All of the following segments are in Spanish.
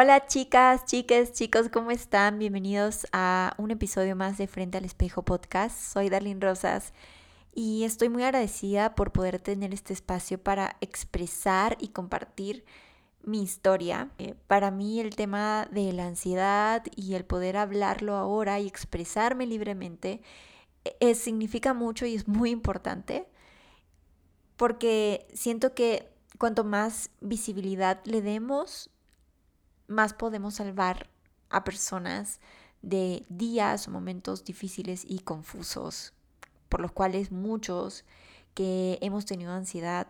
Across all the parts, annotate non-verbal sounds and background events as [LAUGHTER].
Hola chicas, chicas, chicos, ¿cómo están? Bienvenidos a un episodio más de Frente al Espejo Podcast. Soy Darlene Rosas y estoy muy agradecida por poder tener este espacio para expresar y compartir mi historia. Eh, para mí el tema de la ansiedad y el poder hablarlo ahora y expresarme libremente eh, significa mucho y es muy importante porque siento que cuanto más visibilidad le demos, más podemos salvar a personas de días o momentos difíciles y confusos, por los cuales muchos que hemos tenido ansiedad,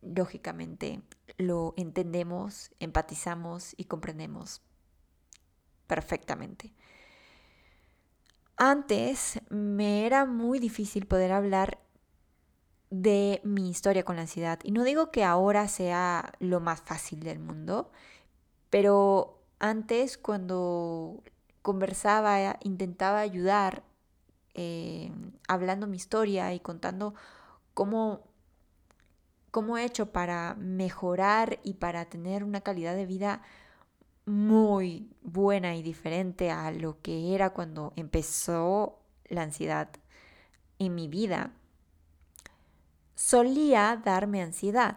lógicamente lo entendemos, empatizamos y comprendemos perfectamente. Antes me era muy difícil poder hablar de mi historia con la ansiedad. Y no digo que ahora sea lo más fácil del mundo, pero antes cuando conversaba, intentaba ayudar, eh, hablando mi historia y contando cómo, cómo he hecho para mejorar y para tener una calidad de vida muy buena y diferente a lo que era cuando empezó la ansiedad en mi vida, solía darme ansiedad.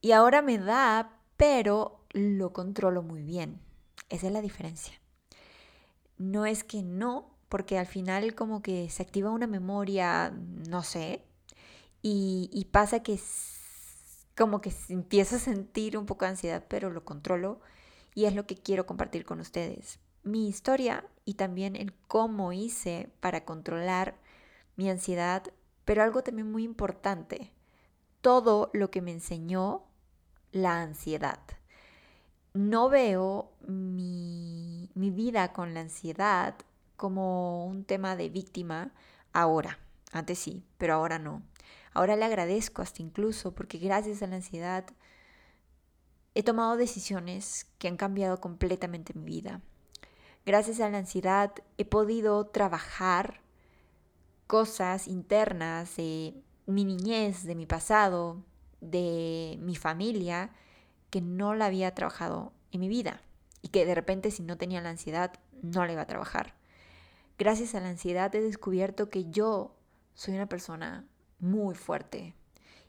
Y ahora me da, pero lo controlo muy bien. Esa es la diferencia. No es que no, porque al final como que se activa una memoria, no sé, y, pasa que como que empiezo a sentir un poco de ansiedad, pero lo controlo y es lo que quiero compartir con ustedes. Mi historia y también el cómo hice para controlar mi ansiedad, pero algo también muy importante, todo lo que me enseñó la ansiedad no veo mi, vida con la ansiedad como un tema de víctima ahora. Antes sí, pero ahora no. Ahora le agradezco hasta incluso porque gracias a la ansiedad he tomado decisiones que han cambiado completamente mi vida. Gracias a la ansiedad he podido trabajar cosas internas de mi niñez, de mi pasado, de mi familia, que no la había trabajado en mi vida y que de repente si no tenía la ansiedad no la iba a trabajar. Gracias a la ansiedad he descubierto que yo soy una persona muy fuerte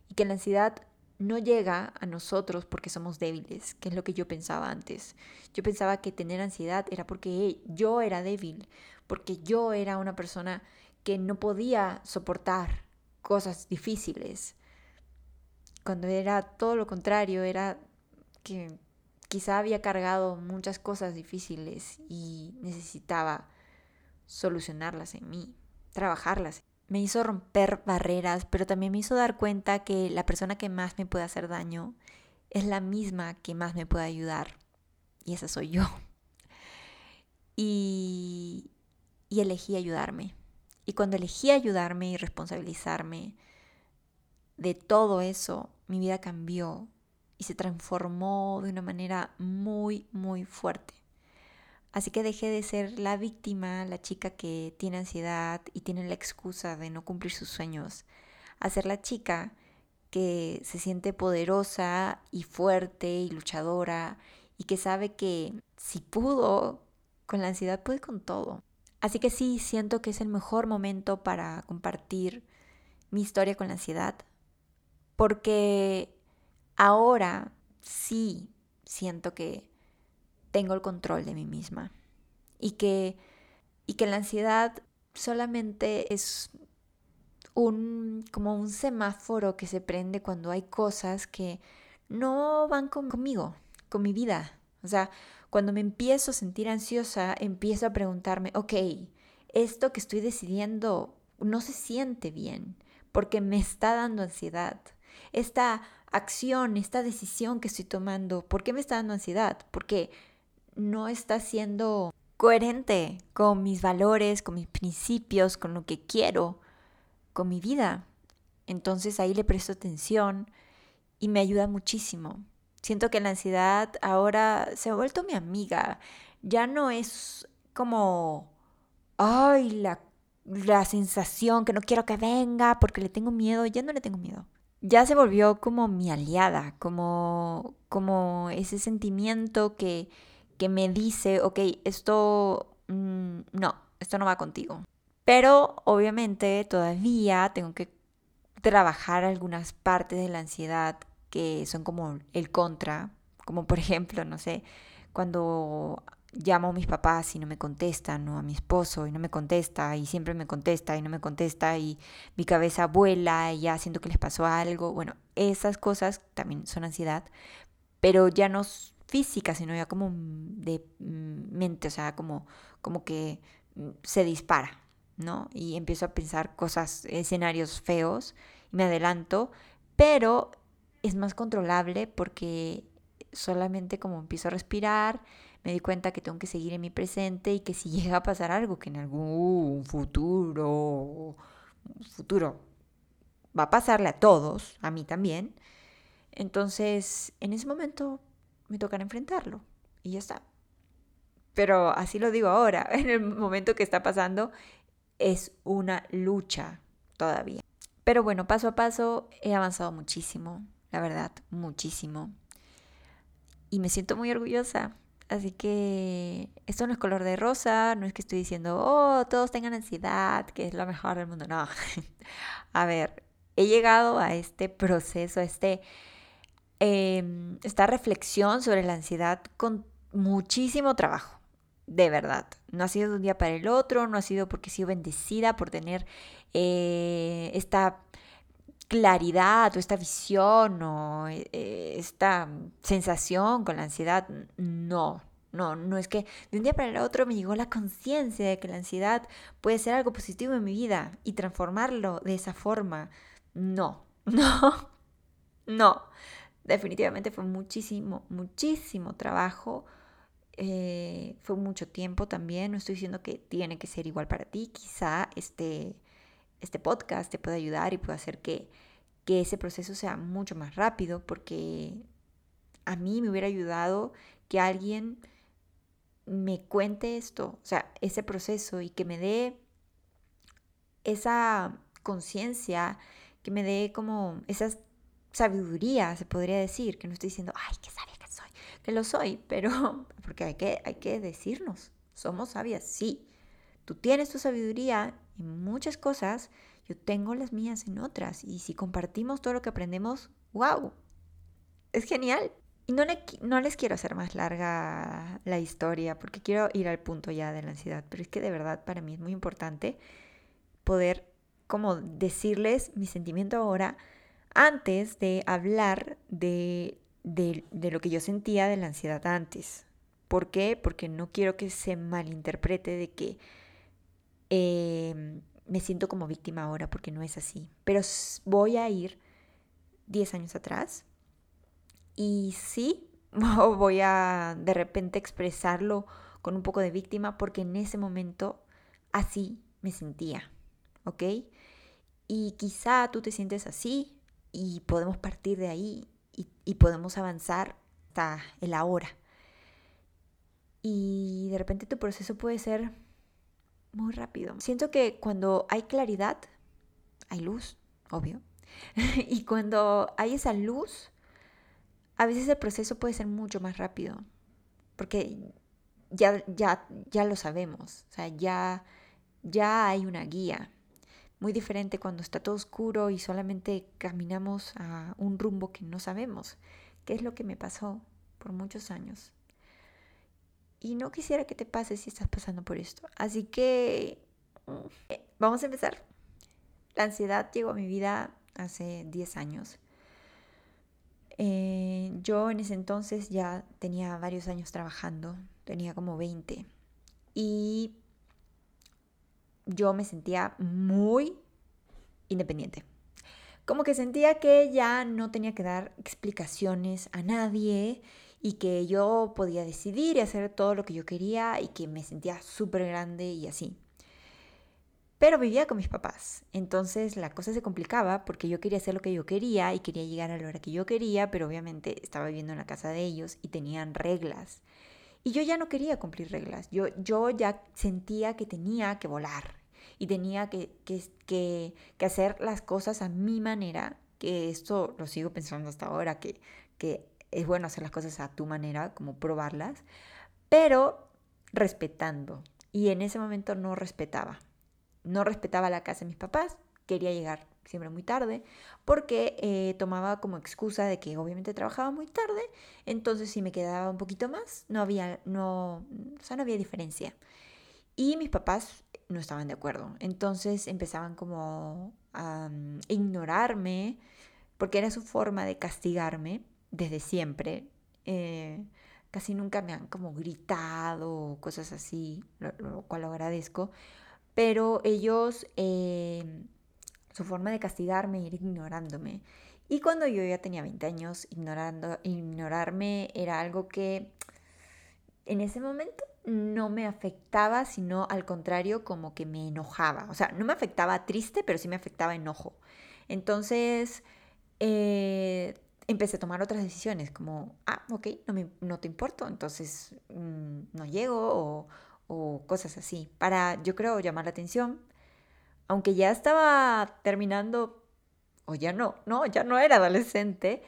y que la ansiedad no llega a nosotros porque somos débiles, que es lo que yo pensaba antes. Yo pensaba que tener ansiedad era porque yo era débil, porque yo era una persona que no podía soportar cosas difíciles. Cuando era todo lo contrario, era que quizá había cargado muchas cosas difíciles y necesitaba solucionarlas en mí, trabajarlas. Me hizo romper barreras, pero también me hizo dar cuenta que la persona que más me puede hacer daño es la misma que más me puede ayudar. Y esa soy yo. [LAUGHS] Y, y elegí ayudarme. Y cuando elegí ayudarme y responsabilizarme de todo eso, mi vida cambió y se transformó de una manera muy, muy fuerte. Así que dejé de ser la víctima, la chica que tiene ansiedad y tiene la excusa de no cumplir sus sueños, a ser la chica que se siente poderosa y fuerte y luchadora y que sabe que si pudo con la ansiedad puede con todo. Así que sí, siento que es el mejor momento para compartir mi historia con la ansiedad porque Ahora sí siento que tengo el control de mí misma y que, y que la ansiedad solamente es un, como un semáforo que se prende cuando hay cosas que no van conmigo, con mi vida. O sea, cuando me empiezo a sentir ansiosa, empiezo a preguntarme, ok, esto que estoy decidiendo no se siente bien porque me está dando ansiedad. Esta acción, esta decisión que estoy tomando, ¿por qué me está dando ansiedad? Porque no está siendo coherente con mis valores, con mis principios, con lo que quiero, con mi vida. Entonces ahí le presto atención y me ayuda muchísimo. Siento que la ansiedad ahora se ha vuelto mi amiga. Ya no es como, ay, la, la sensación que no quiero que venga porque le tengo miedo. Ya no le tengo miedo. Ya se volvió como mi aliada, como, como ese sentimiento que, que me dice, ok, esto mm, no, esto no va contigo. Pero obviamente todavía tengo que trabajar algunas partes de la ansiedad que son como el contra, como por [LAUGHS] ejemplo, no sé, cuando llamo a mis papás y no me contestan, o a mi esposo y no me contesta, y siempre me contesta y no me contesta, y mi cabeza vuela y ya siento que les pasó algo. Bueno, esas cosas también son ansiedad, pero ya no física, sino ya como de mente, o sea, como, como que mm, se dispara, ¿no? Y empiezo a pensar cosas, escenarios feos, y me adelanto, pero es más controlable porque solamente como empiezo a respirar, me di cuenta que tengo que seguir en mi presente y que si [LAUGHS] llega a pasar algo que en algún futuro, futuro va a pasarle a todos, a mí también, entonces en ese momento me tocará enfrentarlo y ya está. Pero así lo digo ahora, [LAUGHS] en el momento que está pasando es una lucha todavía. Pero bueno, paso a paso he avanzado muchísimo, la verdad, muchísimo. Y me siento muy orgullosa. Así que esto no es color de rosa, no es que estoy diciendo, oh, todos tengan ansiedad, que es lo mejor del mundo. No. [LAUGHS] a ver, he llegado a este proceso, a este, em, esta reflexión sobre la ansiedad con muchísimo trabajo, de verdad. No ha sido de un día para el otro, no ha sido porque he sido bendecida por tener eh, esta claridad o esta visión o eh, esta sensación con la ansiedad. No, no, no es que de un día para el otro me llegó la conciencia de que la ansiedad puede ser algo positivo en mi vida y transformarlo de esa forma. No, [LAUGHS] no, no. Definitivamente fue muchísimo, muchísimo trabajo. Eh, fue mucho tiempo también. No estoy diciendo que tiene que ser igual para ti. Quizá este este podcast te puede ayudar y puede hacer que, que ese proceso sea mucho más rápido porque a mí me hubiera ayudado que alguien me cuente esto, o sea, ese proceso y que me dé esa conciencia, que me dé como esa sabiduría, se podría decir, que no estoy diciendo, ay, qué sabia que soy, que lo soy, [LAUGHS] pero porque hay que, hay que decirnos, somos sabias, sí, tú tienes tu sabiduría en muchas cosas, yo tengo las mías en otras. Y si compartimos todo lo que aprendemos, wow, es genial. Y no, no les quiero hacer más larga la historia porque quiero ir al punto ya de la ansiedad, pero es que de verdad para mí es muy importante poder como decirles mi sentimiento ahora antes de hablar de, de, de lo que yo sentía de la ansiedad antes. ¿Por qué? Porque no quiero que se malinterprete de que Em, me siento como víctima ahora porque no es así. Pero voy a ir 10 años atrás y sí, [LAUGHS] voy a de repente expresarlo con un poco de víctima porque en ese momento así me sentía, ¿ok? Y quizá tú te sientes así y podemos partir de ahí y, y podemos avanzar hasta el ahora. Y de repente tu proceso puede ser muy rápido. Siento que cuando hay claridad, hay luz, obvio. [LAUGHS] y cuando hay esa luz, a veces el proceso puede ser mucho más rápido. Porque ya, ya, ya lo sabemos. O sea, ya, ya hay una guía. Muy diferente cuando está todo oscuro y solamente caminamos a un rumbo que no sabemos. ¿Qué es lo que me pasó por muchos años? Y no quisiera que te pase si estás pasando por esto. Así que mm, vamos a empezar. La ansiedad llegó a mi vida hace 10 años. Eh, yo en ese entonces ya tenía varios años trabajando, tenía como 20. Y yo me sentía muy independiente. Como que sentía que ya no tenía que dar explicaciones a nadie y que yo podía decidir y hacer todo lo que yo quería y que me sentía súper grande y así. Pero vivía con mis papás, entonces la cosa se complicaba porque yo quería hacer lo que yo quería y quería llegar a la hora que yo quería, pero obviamente estaba viviendo en la casa de ellos y tenían reglas. Y yo ya no quería cumplir reglas, yo, yo ya sentía que tenía que volar y tenía que, que, que, que hacer las cosas a mi manera que esto lo sigo pensando hasta ahora, que, que es bueno hacer las cosas a tu manera, como probarlas, pero respetando. Y en ese momento no respetaba. No respetaba la casa de mis papás, quería llegar siempre muy tarde, porque eh, tomaba como excusa de que obviamente trabajaba muy tarde, entonces si me quedaba un poquito más, no había, no, o sea, no había diferencia. Y mis papás no estaban de acuerdo, entonces empezaban como a mm, ignorarme, porque era su forma de castigarme desde siempre. Eh, casi nunca me han como gritado o cosas así, lo, cual lo agradezco, pero ellos... Eh, su forma de castigarme, ir ignorándome. Y cuando yo ya tenía 20 años, ignorando, ignorarme era algo que en ese momento no me afectaba, sino al contrario, como que me enojaba. O sea, no me afectaba triste, pero sí me afectaba enojo. Entonces, eh, empecé a tomar otras decisiones, como, ah, ok, no, me, no te importo, entonces mm, no llego, o, o cosas así, para, yo creo, llamar la atención, aunque ya estaba terminando, o ya no, no, ya no era adolescente,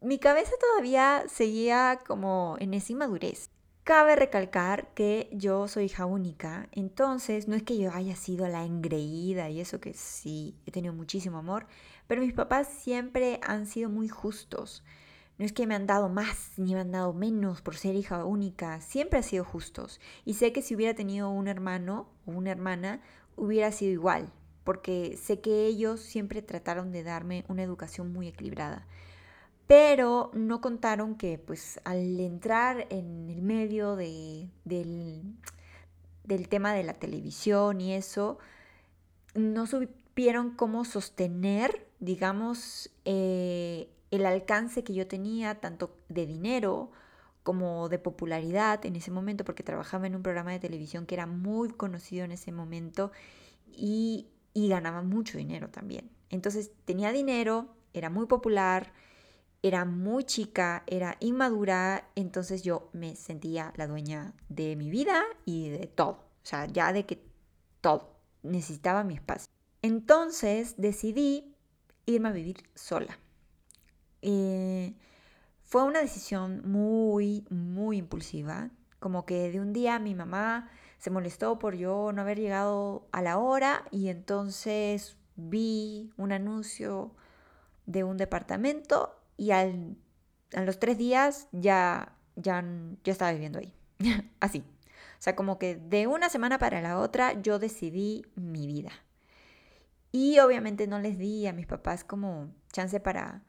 mi cabeza todavía seguía como en esa inmadurez. Cabe recalcar que yo soy hija única, entonces no es que yo haya sido la engreída y eso que sí, he tenido muchísimo amor, pero mis papás siempre han sido muy justos. No es que me han dado más ni me han dado menos por ser hija única, siempre han sido justos. Y sé que si hubiera tenido un hermano o una hermana, hubiera sido igual, porque sé que ellos siempre trataron de darme una educación muy equilibrada. Pero no contaron que pues al entrar en el medio de, del, del tema de la televisión y eso, no supieron cómo sostener, digamos, eh, el alcance que yo tenía, tanto de dinero como de popularidad en ese momento, porque trabajaba en un programa de televisión que era muy conocido en ese momento y y ganaba mucho dinero también. Entonces tenía dinero, era muy popular, era muy chica, era inmadura, entonces yo me sentía la dueña de mi vida y de todo. O sea, ya de que todo. Necesitaba mi espacio. Entonces decidí irme a vivir sola. Eh, fue una decisión muy, muy impulsiva. Como que de un día mi mamá se molestó por yo no haber llegado a la hora y entonces vi un anuncio de un departamento y al, a los tres días ya, ya, ya estaba viviendo ahí. [LAUGHS] Así. O sea, como que de una semana para la otra yo decidí mi vida. Y obviamente no les di a mis papás como chance para,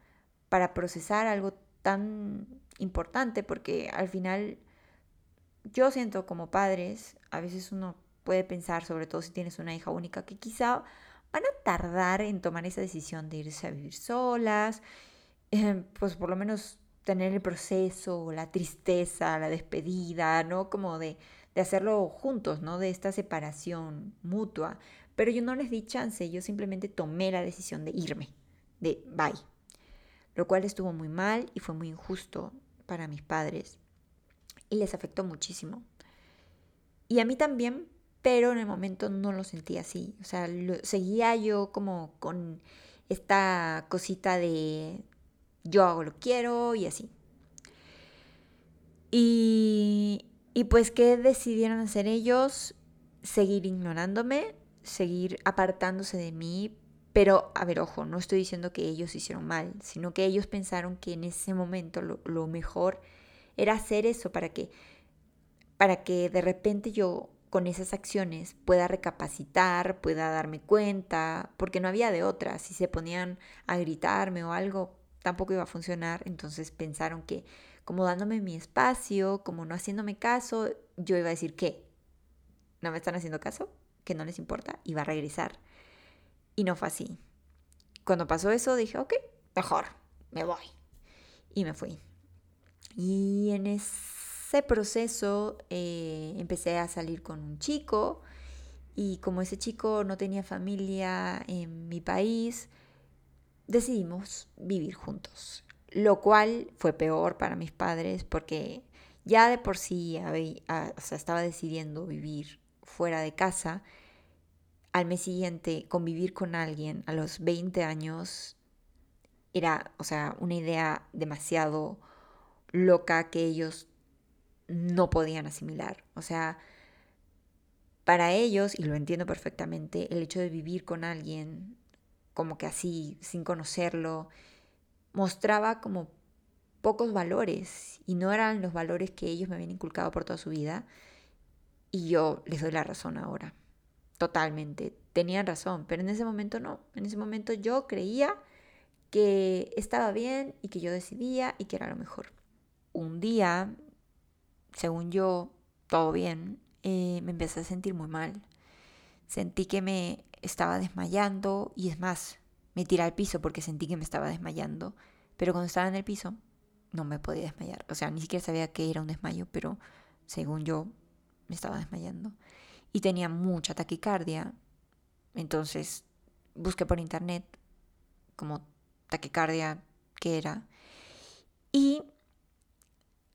para procesar algo tan importante porque al final yo siento como padres, a veces uno puede pensar, sobre todo si tienes una hija única, que quizá van a tardar en tomar esa decisión de irse a vivir solas, eh, pues por lo menos tener el proceso, la tristeza, la despedida, ¿no? Como de, de hacerlo juntos, ¿no? De esta separación mutua. Pero yo no les di chance, yo simplemente tomé la decisión de irme, de bye. Lo cual estuvo muy mal y fue muy injusto para mis padres y les afectó muchísimo. Y a mí también, pero en el momento no lo sentí así. O sea, seguía yo como con esta cosita de yo hago lo quiero y así. Y, y pues, ¿qué decidieron hacer ellos? Seguir ignorándome, seguir apartándose de mí. Pero, a ver, ojo, no estoy diciendo que ellos hicieron mal, sino que ellos pensaron que en ese momento lo, mejor era hacer eso para que, para que de repente yo con esas acciones pueda recapacitar, pueda darme cuenta, porque no había de otra. Si se ponían a gritarme o algo, tampoco iba a funcionar. Entonces pensaron que como dándome mi espacio, como no haciéndome caso, yo iba a decir que no me están haciendo caso, que no les importa, iba a regresar. Y no fue así. Cuando pasó eso dije, ok, mejor, me voy. Y me fui. Y en ese proceso eh, empecé a salir con un chico y como ese chico no tenía familia en mi país, decidimos vivir juntos. Lo cual fue peor para mis padres porque ya de por sí estaba decidiendo vivir fuera de casa. Al mes siguiente convivir con alguien a los 20 años era, o sea, una idea demasiado loca que ellos no podían asimilar. O sea, para ellos, y lo entiendo perfectamente, el hecho de vivir con alguien como que así, sin conocerlo, mostraba como pocos valores y no eran los valores que ellos me habían inculcado por toda su vida. Y yo les doy la razón ahora, totalmente. Tenían razón, pero en ese momento no. En ese momento yo creía que estaba bien y que yo decidía y que era lo mejor. Un día, según yo, todo bien, eh, me empecé a sentir muy mal. Sentí que me estaba desmayando y es más, me tiré al piso porque sentí que me estaba desmayando. Pero cuando estaba en el piso, no me podía desmayar. O sea, ni siquiera sabía que era un desmayo, pero según yo, me estaba desmayando. Y tenía mucha taquicardia. Entonces busqué por internet como taquicardia que era. Y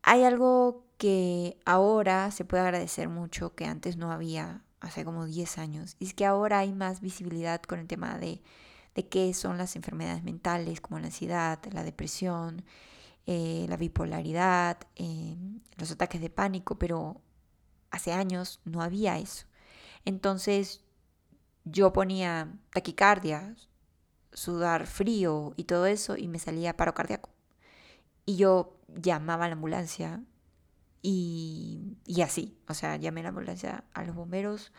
hay algo que ahora se puede agradecer mucho que antes no había hace como 10 años. Y es que ahora hay más visibilidad con el tema de, de qué son las enfermedades mentales, como la ansiedad, la depresión, eh, la bipolaridad, eh, los ataques de pánico, pero hace años no había eso. Entonces yo ponía taquicardia, sudar frío y todo eso y me salía paro cardíaco. Y yo llamaba a la ambulancia y, y así, o sea, llamé a la ambulancia a los bomberos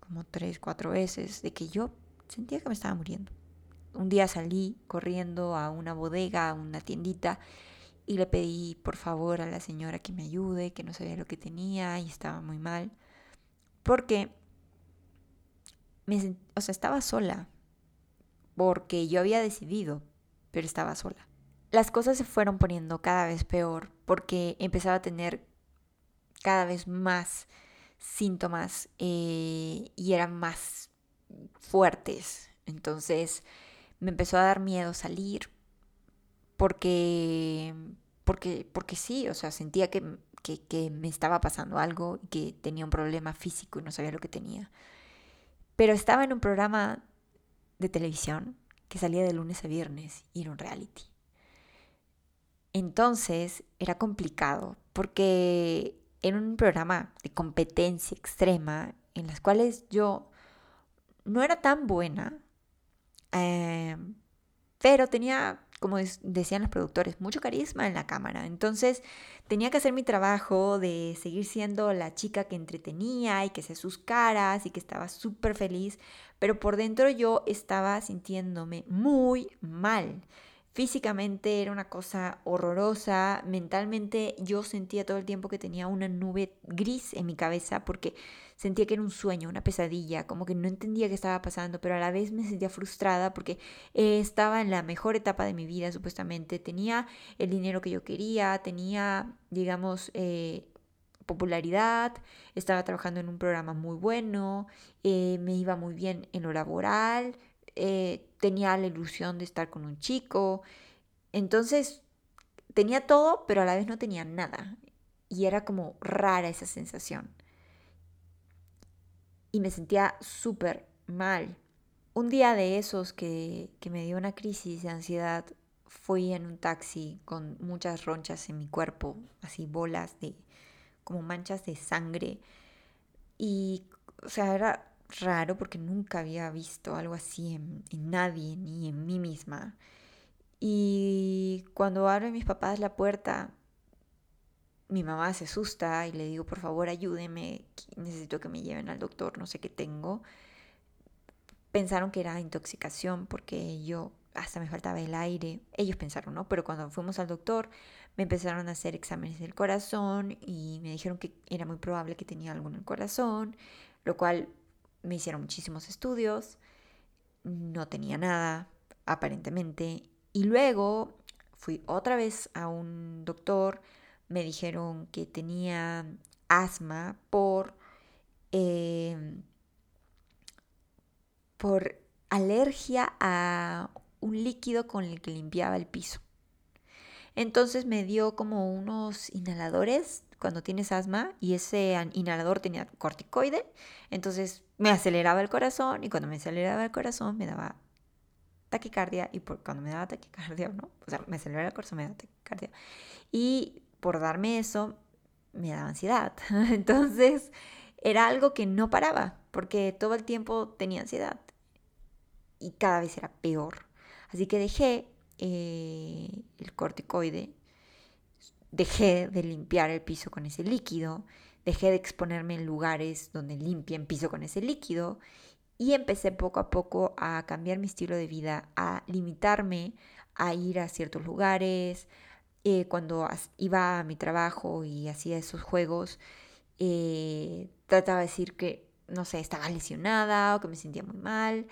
como tres, cuatro veces, de que yo sentía que me estaba muriendo. Un día salí corriendo a una bodega, a una tiendita, y le pedí por favor a la señora que me ayude, que no sabía lo que tenía y estaba muy mal, porque me, o sea, estaba sola, porque yo había decidido, pero estaba sola las cosas se fueron poniendo cada vez peor porque empezaba a tener cada vez más síntomas eh, y eran más fuertes. Entonces me empezó a dar miedo salir porque, porque, porque sí, o sea, sentía que, que, me estaba pasando algo y que tenía un problema físico y no sabía lo que tenía. Pero estaba en un programa de televisión que salía de lunes a viernes y era un reality. Entonces era complicado porque era un programa de competencia extrema en las cuales yo no era tan buena, em, pero tenía, como decían los productores, mucho carisma en la cámara. Entonces tenía que hacer mi trabajo de seguir siendo la chica que entretenía y que hacía sus caras y que estaba súper feliz, pero por dentro yo estaba sintiéndome muy mal. Físicamente era una cosa horrorosa, mentalmente yo sentía todo el tiempo que tenía una nube gris en mi cabeza porque sentía que era un sueño, una pesadilla, como que no entendía qué estaba pasando, pero a la vez me sentía frustrada porque eh, estaba en la mejor etapa de mi vida supuestamente, tenía el dinero que yo quería, tenía, digamos, eh, popularidad, estaba trabajando en un programa muy bueno, eh, me iba muy bien en lo laboral, tenía la ilusión de estar con un chico. Entonces, tenía todo, pero a la vez no tenía nada. Y era como rara esa sensación. Y me sentía súper mal. Un día de esos que, que me dio una crisis de ansiedad, fui en un taxi con muchas ronchas en mi cuerpo, así bolas de, como manchas de sangre. Y, o sea, era raro porque nunca había visto algo así en, nadie, ni en mí misma. Y cuando abren mis papás la puerta, mi mamá se asusta y le digo, por favor, ayúdeme, necesito que me lleven al doctor, no sé qué tengo. Pensaron que era intoxicación porque yo hasta me faltaba el aire. Ellos pensaron, ¿no? Pero cuando fuimos al doctor, me empezaron a hacer exámenes del corazón y me dijeron que era muy probable que tenía algo en el corazón, lo cual me hicieron muchísimos estudios, no tenía nada, aparentemente. Y luego fui otra vez a un doctor, me dijeron que tenía asma por, em, por alergia a un líquido con el que limpiaba el piso. Entonces me dio como unos inhaladores cuando tienes asma y ese inhalador tenía corticoide, entonces me aceleraba el corazón y cuando me aceleraba el corazón me daba taquicardia y por, cuando me daba taquicardia, ¿no? O sea, me aceleraba el corazón, me daba taquicardia. Y por darme eso, me daba ansiedad. [LAUGHS] Entonces, era algo que no paraba, porque todo el tiempo tenía ansiedad. Y cada vez era peor. Así que dejé eh, el corticoide, dejé de limpiar el piso con ese líquido, dejé de exponerme en lugares donde limpien piso con ese líquido y empecé poco a poco a cambiar mi estilo de vida, a limitarme a ir a ciertos lugares. Eh, cuando iba a mi trabajo y hacía esos juegos, eh, trataba de decir que, no sé, estaba lesionada o que me sentía muy mal.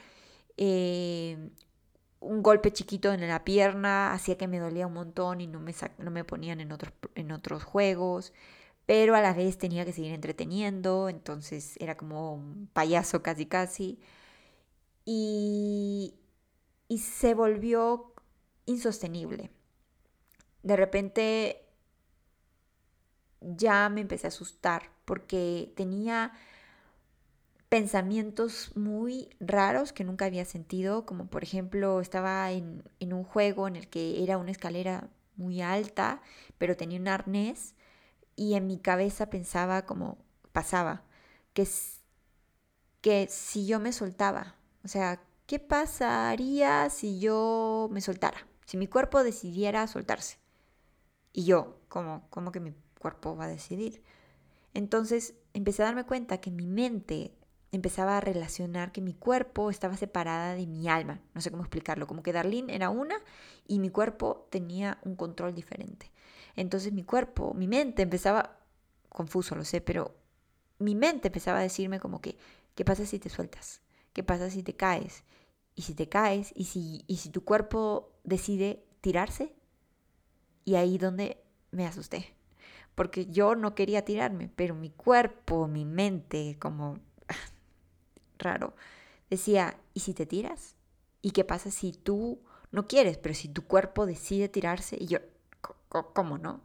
Eh, un golpe chiquito en la pierna hacía que me dolía un montón y no me, no me ponían en otros, en otros juegos pero a la vez tenía que seguir entreteniendo, entonces era como un payaso casi casi. Y, y se volvió insostenible. De repente ya me empecé a asustar porque tenía pensamientos muy raros que nunca había sentido, como por ejemplo estaba en, en, un juego en el que era una escalera muy alta, pero tenía un arnés y en mi cabeza pensaba como pasaba, que, que si yo me soltaba, o sea, ¿qué pasaría si yo me soltara? Si mi cuerpo decidiera soltarse. Y yo, ¿cómo, cómo que mi cuerpo va a decidir? Entonces empecé a darme cuenta que mi mente empezaba a relacionar que mi cuerpo estaba separada de mi alma. No sé cómo explicarlo, como que Darlene era una y mi cuerpo tenía un control diferente. Entonces mi cuerpo, mi mente empezaba, confuso lo sé, pero mi mente empezaba a decirme como que, ¿qué pasa si te sueltas? ¿Qué pasa si te caes? Y si te caes, y si, y si tu cuerpo decide tirarse, y ahí donde me asusté. Porque yo no quería tirarme, pero mi cuerpo, mi mente, como [LAUGHS] raro, decía, ¿y si te tiras? ¿Y qué pasa si tú no quieres, pero si tu cuerpo decide tirarse? Y yo, ¿cómo no?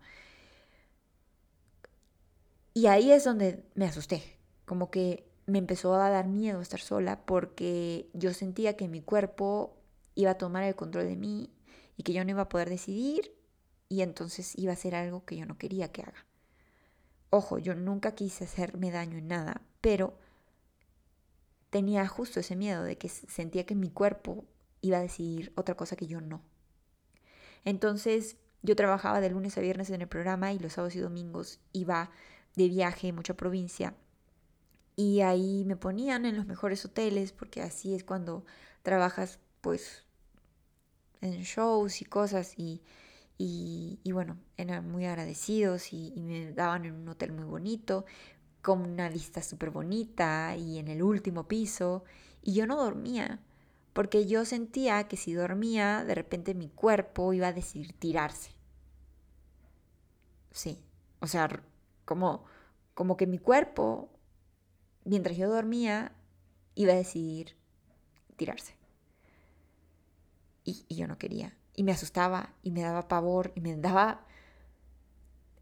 Y ahí es donde me asusté, como que me empezó a dar miedo estar sola porque yo sentía que mi cuerpo iba a tomar el control de mí y que yo no iba a poder decidir y entonces iba a ser algo que yo no quería que haga. Ojo, yo nunca quise hacerme daño en nada, pero tenía justo ese miedo de que sentía que mi cuerpo iba a decidir otra cosa que yo no. Entonces yo trabajaba de lunes a viernes en el programa y los sábados y domingos iba de viaje, mucha provincia. Y ahí me ponían en los mejores hoteles, porque así es cuando trabajas, pues, en shows y cosas. Y, y, bueno, eran muy agradecidos y, me daban en un hotel muy bonito, con una vista súper bonita y en el último piso. Y yo no dormía porque yo sentía que si dormía, de repente mi cuerpo iba a decidir tirarse. Sí, o sea, como, como que mi cuerpo, mientras yo dormía, iba a decidir tirarse. Y, yo no quería. Y me asustaba y me daba pavor y me daba...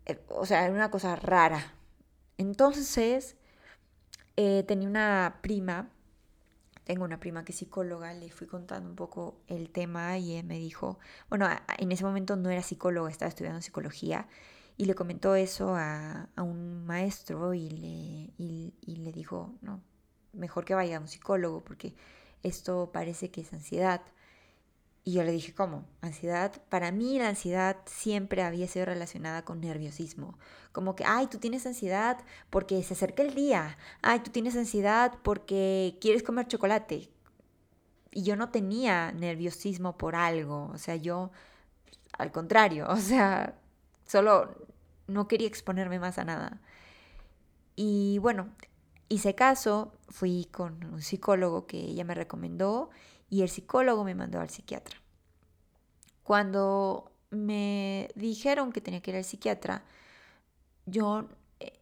Eh, o sea, era una cosa rara. Entonces, eh, tenía una prima tengo una prima que es psicóloga, le fui contando un poco el tema y me dijo, bueno, en ese momento no era psicóloga, estaba estudiando psicología y le comentó eso a, un maestro y le, y le dijo, no, mejor que vaya a un psicólogo porque esto parece que es ansiedad. Y yo le dije, ¿cómo? Ansiedad. Para mí la ansiedad siempre había sido relacionada con nerviosismo. Como que, ay, tú tienes ansiedad porque se acerca el día. Ay, tú tienes ansiedad porque quieres comer chocolate. Y yo no tenía nerviosismo por algo. O sea, yo, al contrario, [LAUGHS] o sea, solo no quería exponerme más a nada. Y bueno, hice caso, fui con un psicólogo que ella me recomendó y el psicólogo me mandó al psiquiatra. Cuando me dijeron que tenía que ir al psiquiatra, yo eh,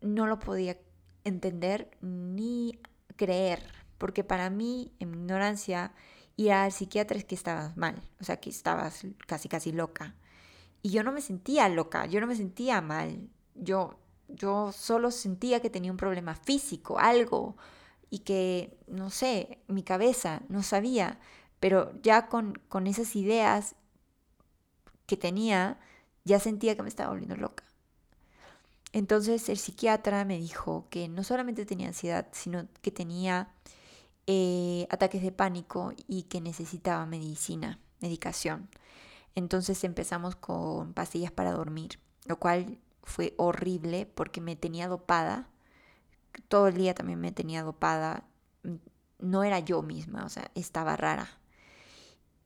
no lo podía entender ni creer, porque para mí, en mi ignorancia, ir al psiquiatra es que estabas mal, o sea, que estabas casi casi loca. Y yo no me sentía loca, yo no me sentía mal, yo, yo solo sentía que tenía un problema físico, algo, y que, no sé, mi cabeza no sabía, pero ya con, con esas ideas que tenía, ya sentía que me estaba volviendo loca. Entonces el psiquiatra me dijo que no solamente tenía ansiedad, sino que tenía eh, ataques de pánico y que necesitaba medicina, medicación. Entonces empezamos con pastillas para dormir, lo cual fue horrible porque me tenía dopada. Todo el día también me tenía dopada. No era yo misma, o sea, estaba rara.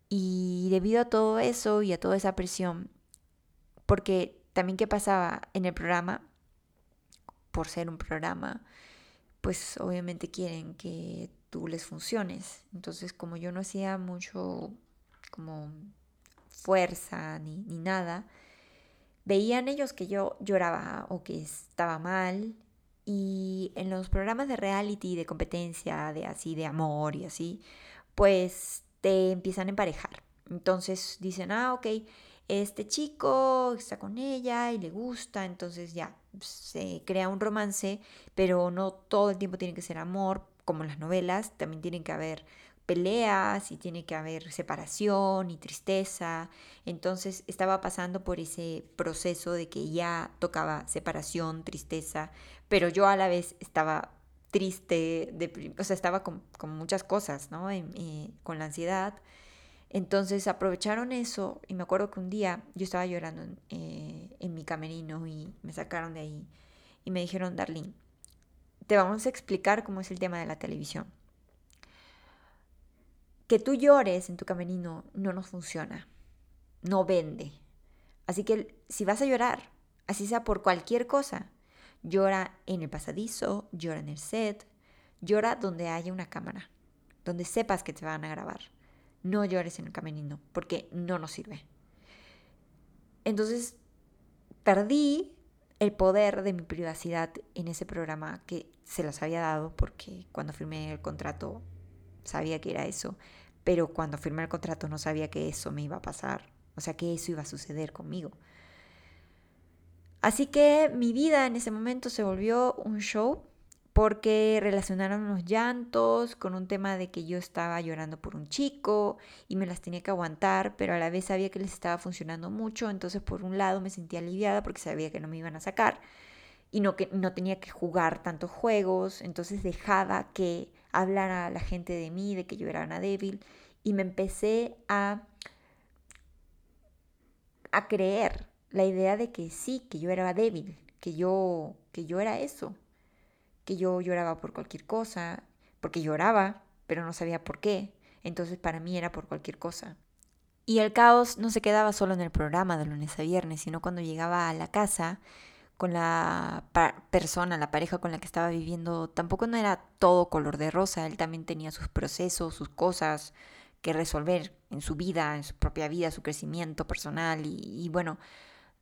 Y debido a todo eso y a toda esa presión, porque también qué pasaba en el programa, por ser un programa, pues obviamente quieren que tú les funciones. Entonces, como yo no hacía mucho como fuerza ni, ni nada, veían ellos que yo lloraba o que estaba mal. Y en los programas de reality, de competencia, de así, de amor y así, pues te empiezan a emparejar. Entonces dicen, ah, ok, este chico está con ella y le gusta, entonces ya se crea un romance, pero no todo el tiempo tiene que ser amor, como en las novelas, también tienen que haber peleas y tiene que haber separación y tristeza. Entonces estaba pasando por ese proceso de que ya tocaba separación, tristeza, pero yo a la vez estaba triste, o sea, estaba con, muchas cosas, ¿no? Con la ansiedad. Entonces aprovecharon eso y me acuerdo que un día yo estaba llorando en, eh, en mi camerino y me sacaron de ahí y me dijeron, Darlene, te vamos a explicar cómo es el tema de la televisión que tú llores en tu camerino no nos funciona, no vende. Así que si vas a llorar, así sea por cualquier cosa, llora en el pasadizo, llora en el set, llora donde haya una cámara, donde sepas que te van a grabar. No llores en el camerino, porque no nos sirve. Entonces, perdí el poder de mi privacidad en ese programa que se los había dado, porque cuando firmé el contrato sabía que era eso pero cuando firmé el contrato no sabía que eso me iba a pasar, o sea, que eso iba a suceder conmigo. Así que mi vida en ese momento se volvió un show porque relacionaron los llantos con un tema de que yo estaba llorando por un chico y me las tenía que aguantar, pero a la vez sabía que les estaba funcionando mucho, entonces por un lado me sentía aliviada porque sabía que no me iban a sacar y no, que, no tenía que jugar tantos juegos, entonces dejaba que hablara la gente de mí, de que yo era una débil, y me empecé a, a creer la idea de que sí, que yo era débil, que yo, que yo era eso, que yo lloraba por cualquier cosa, porque lloraba, pero no sabía por qué, entonces para mí era por cualquier cosa. Y el caos no se quedaba solo en el programa de lunes a viernes, sino cuando llegaba a la casa con la persona, la pareja con la que estaba viviendo, tampoco no era todo color de rosa, él también tenía sus procesos, sus cosas que resolver en su vida, en su propia vida, su crecimiento personal y, bueno,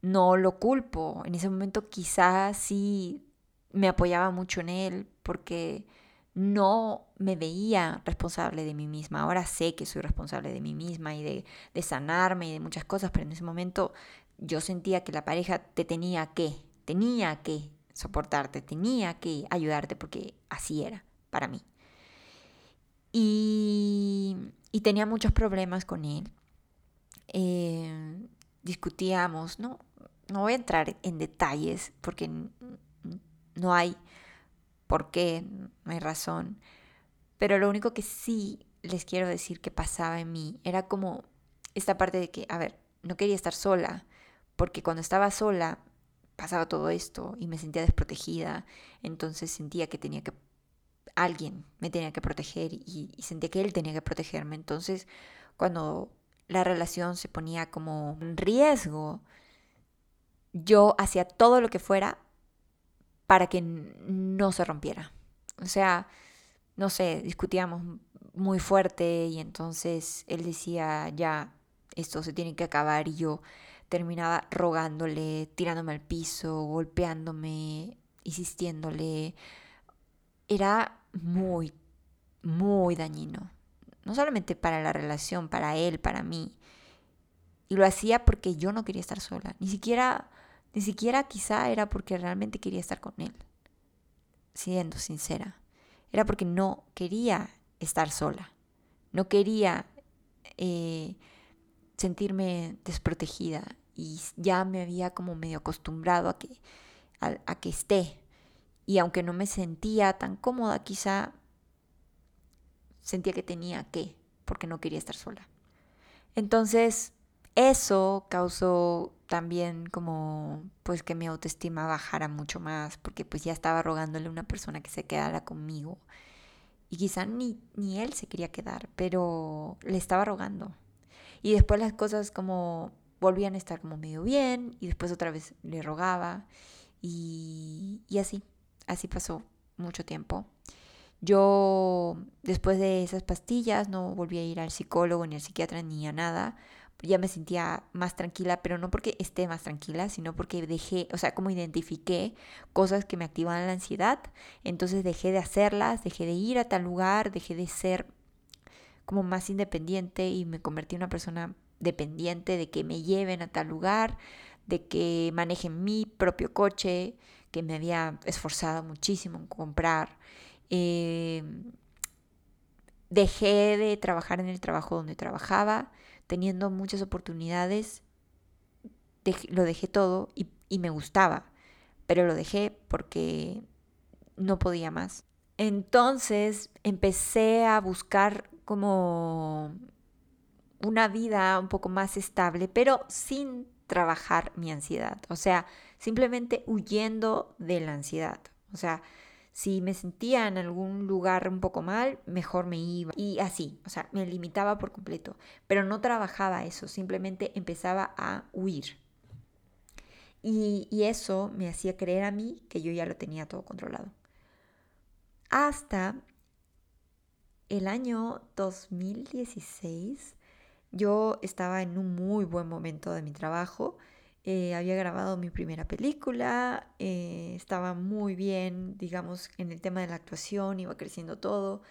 no lo culpo, en ese momento quizás sí me apoyaba mucho en él porque no me veía responsable de mí misma. Ahora sé que soy responsable de mí misma y de, sanarme y de muchas cosas, pero en ese momento yo sentía que la pareja te tenía que, tenía que soportarte, tenía que ayudarte porque así era para mí. Y, tenía muchos problemas con él. Eh, discutíamos, ¿no? No voy a entrar en detalles porque no hay por qué, no hay razón. Pero lo único que sí les quiero decir que pasaba en mí era como esta parte de que, a ver, no quería estar sola, porque cuando estaba sola pasaba todo esto y me sentía desprotegida, entonces sentía que tenía que, alguien me tenía que proteger y, sentía que él tenía que protegerme. Entonces, cuando la relación se ponía como en riesgo, yo hacía todo lo que fuera para que no se rompiera. O sea, no sé, discutíamos muy fuerte y entonces él decía, ya, esto se tiene que acabar y yo terminaba rogándole, tirándome al piso, golpeándome, insistiéndole. Era muy, muy dañino. No solamente para la relación, para él, para mí. Y lo hacía porque yo no quería estar sola. Ni siquiera, ni siquiera quizá era porque realmente quería estar con él. Siendo sincera. Era porque no quería estar sola. No quería eh, sentirme desprotegida y ya me había como medio acostumbrado a que, a que esté. Y aunque no me sentía tan cómoda, quizá sentía que tenía que, porque no quería estar sola. Entonces, eso causó también como pues que mi autoestima bajara mucho más, porque pues ya estaba rogándole a una persona que se quedara conmigo. Y quizá ni, ni él se quería quedar, pero le estaba rogando. Y después las cosas como volvían a estar como medio bien y después otra vez le rogaba y, y así, así pasó mucho tiempo. Yo después de esas pastillas no volví a ir al psicólogo ni al psiquiatra ni a nada. Ya me sentía más tranquila, pero no porque esté más tranquila, sino porque dejé, o sea, como identifiqué cosas que me activaban la ansiedad. Entonces dejé de hacerlas, dejé de ir a tal lugar, dejé de ser como más independiente y me convertí en una persona dependiente de que me lleven a tal lugar, de que manejen mi propio coche, que me había esforzado muchísimo en comprar. Eh, dejé de trabajar en el trabajo donde trabajaba, teniendo muchas oportunidades. lo dejé todo y, y me gustaba, pero lo dejé porque no podía más. Entonces empecé a buscar como una vida un poco más estable, pero sin trabajar mi ansiedad. O sea, simplemente huyendo de la ansiedad. O sea, si me sentía en algún lugar un poco mal, mejor me iba. Y así, o sea, me limitaba por completo. Pero no trabajaba eso, simplemente empezaba a huir. Y, y eso me hacía creer a mí que yo ya lo tenía todo controlado. Hasta el año 2016 yo estaba en un muy buen momento de mi trabajo. Eh, había grabado mi primera película, eh, estaba muy bien, digamos, en el tema de la actuación, iba creciendo todo.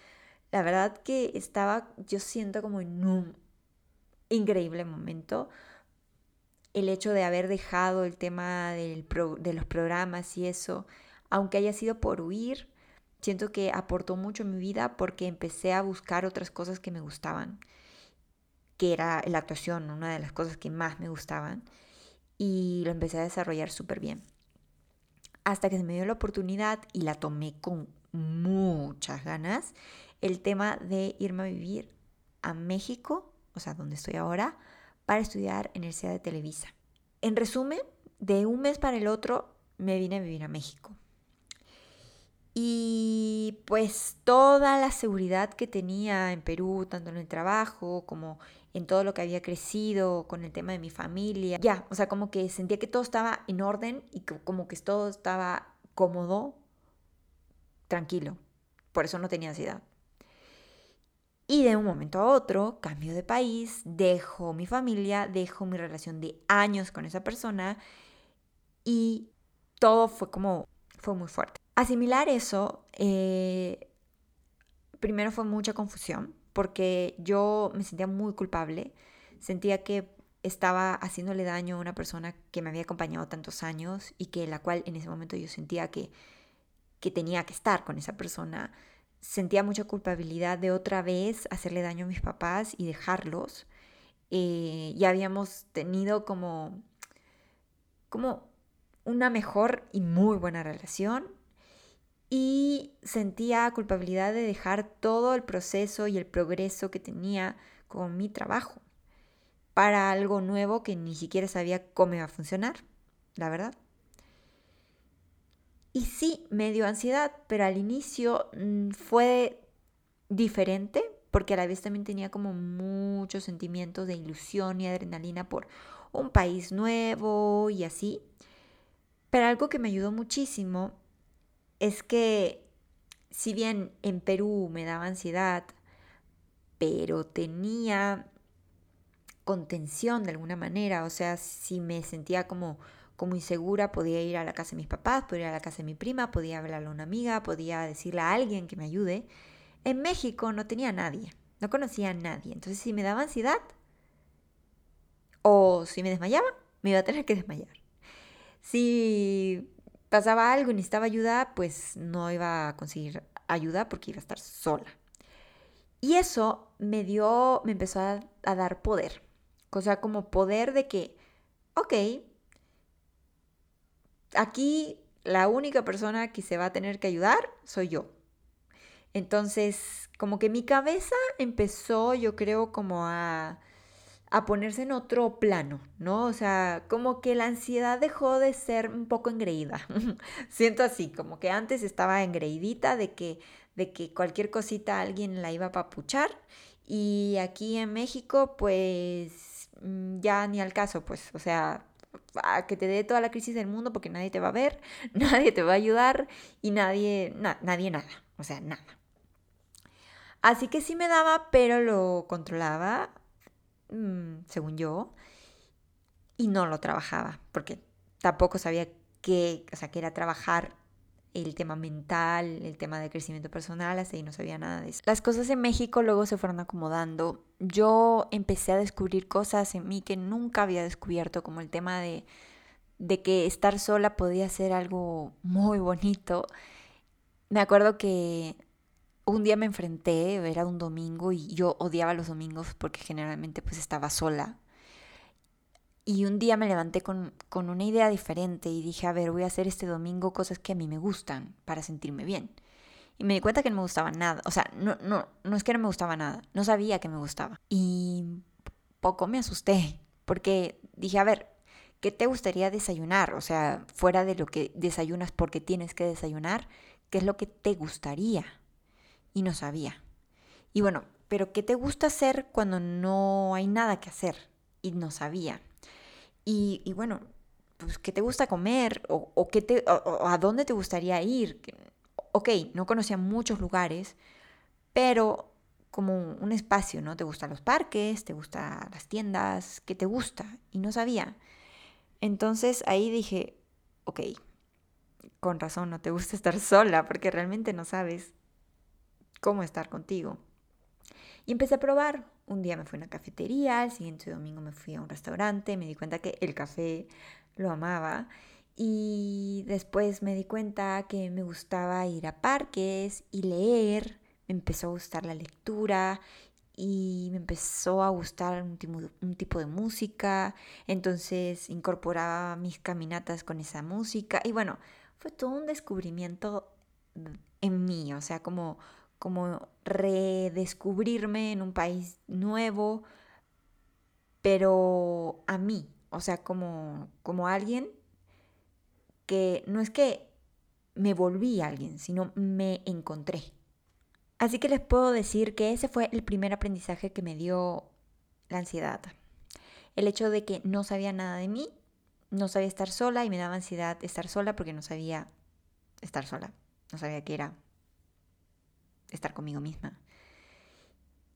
La verdad que estaba, yo siento como en un increíble momento. El hecho de haber dejado el tema del de los programas y eso, aunque haya sido por huir, siento que aportó mucho en mi vida porque empecé a buscar otras cosas que me gustaban que era la actuación, una de las cosas que más me gustaban, y lo empecé a desarrollar súper bien. Hasta que se me dio la oportunidad y la tomé con muchas ganas, el tema de irme a vivir a México, o sea, donde estoy ahora, para estudiar en el CEA de Televisa. En resumen, de un mes para el otro me vine a vivir a México. Y pues toda la seguridad que tenía en Perú, tanto en el trabajo como en todo lo que había crecido, con el tema de mi familia. Ya, o sea, como que sentía que todo estaba en orden y como que todo estaba cómodo, tranquilo. Por eso no tenía ansiedad. Y de un momento a otro, cambio de país, dejo mi familia, dejo mi relación de años con esa persona y todo fue como, fue muy fuerte. Asimilar eso, eh, primero fue mucha confusión, porque yo me sentía muy culpable, sentía que estaba haciéndole daño a una persona que me había acompañado tantos años y que la cual en ese momento yo sentía que, que tenía que estar con esa persona. Sentía mucha culpabilidad de otra vez hacerle daño a mis papás y dejarlos. Eh, ya habíamos tenido como, como una mejor y muy buena relación, y sentía culpabilidad de dejar todo el proceso y el progreso que tenía con mi trabajo para algo nuevo que ni siquiera sabía cómo iba a funcionar, la verdad. Y sí, me dio ansiedad, pero al inicio mm, fue diferente porque a la vez también tenía como muchos sentimientos de ilusión y adrenalina por un país nuevo y así. Pero algo que me ayudó muchísimo es que si bien en Perú me daba ansiedad, pero tenía contención de alguna manera, o sea, si me sentía como, como insegura, podía ir a la casa de mis papás, podía ir a la casa de mi prima, podía hablarle a una amiga, podía decirle a alguien que me ayude. En México no tenía nadie, no conocía a nadie, entonces si me daba ansiedad o si me desmayaba, me iba a tener que desmayar. Si pasaba algo y necesitaba ayuda, pues no iba a conseguir ayuda porque iba a estar sola. Y eso me dio, me empezó a, a dar poder. O sea, como poder de que, ok, aquí la única persona que se va a tener que ayudar soy yo. Entonces, como que mi cabeza empezó, yo creo, como a, a ponerse en otro plano, ¿no? O sea, como que la ansiedad dejó de ser un poco engreída. [LAUGHS] Siento así, como que antes estaba engreidita de que, de que cualquier cosita alguien la iba a papuchar y aquí en México, pues mm, ya ni al caso, pues, o sea, a que te dé toda la crisis del mundo porque nadie te va a ver, [LAUGHS] nadie te va a ayudar y nadie, nadie nada, o sea, nada. Así que sí me daba, pero lo controlaba, según yo, y no lo trabajaba, porque tampoco sabía qué, o sea, era trabajar el tema mental, el tema de crecimiento personal, así no sabía nada de eso. Las cosas en México luego se fueron acomodando. Yo empecé a descubrir cosas en mí que nunca había descubierto, como el tema de, de que estar sola podía ser algo muy bonito. Me acuerdo que un día me enfrenté, era un domingo y yo odiaba los domingos porque generalmente pues estaba sola. Y un día me levanté con, con, una idea diferente y dije, a ver, voy a hacer este domingo cosas que a mí me gustan para sentirme bien. Y me di cuenta que no me gustaba nada. O sea, no, no, no es que no me gustaba nada, no sabía que me gustaba. Y poco me asusté porque dije, a ver, ¿qué te gustaría desayunar? O sea, fuera de lo que desayunas porque tienes que desayunar, ¿qué es lo que te gustaría? Y no sabía. Y bueno, pero ¿qué te gusta hacer cuando no hay nada que hacer? Y no sabía. Y, y bueno, pues ¿qué te gusta comer? ¿O, o qué te, o, a dónde te gustaría ir? Ok, no conocía muchos lugares, pero como un espacio, ¿no? ¿Te gustan los parques? ¿Te gustan las tiendas? ¿Qué te gusta? Y no sabía. Entonces ahí dije, ok, con razón, no te gusta estar [LAUGHS] sola porque realmente no sabes cómo estar contigo. Y empecé a probar. Un día me fui a una cafetería, el siguiente domingo me fui a un restaurante, me di cuenta que el café lo amaba. Y después me di cuenta que me gustaba ir a parques y leer. Me empezó a gustar la lectura y me empezó a gustar un tipo, de música. Entonces incorporaba mis caminatas con esa música. Y bueno, fue todo un descubrimiento en mí. O sea, como como redescubrirme en un país nuevo, pero a mí, o sea, como, como alguien que no es que me volví alguien, sino me encontré. Así que les puedo decir que ese fue el primer aprendizaje que me dio la ansiedad. El hecho de que no sabía nada de mí, no sabía estar sola y me daba ansiedad estar sola porque no sabía estar sola, no sabía qué era estar conmigo misma.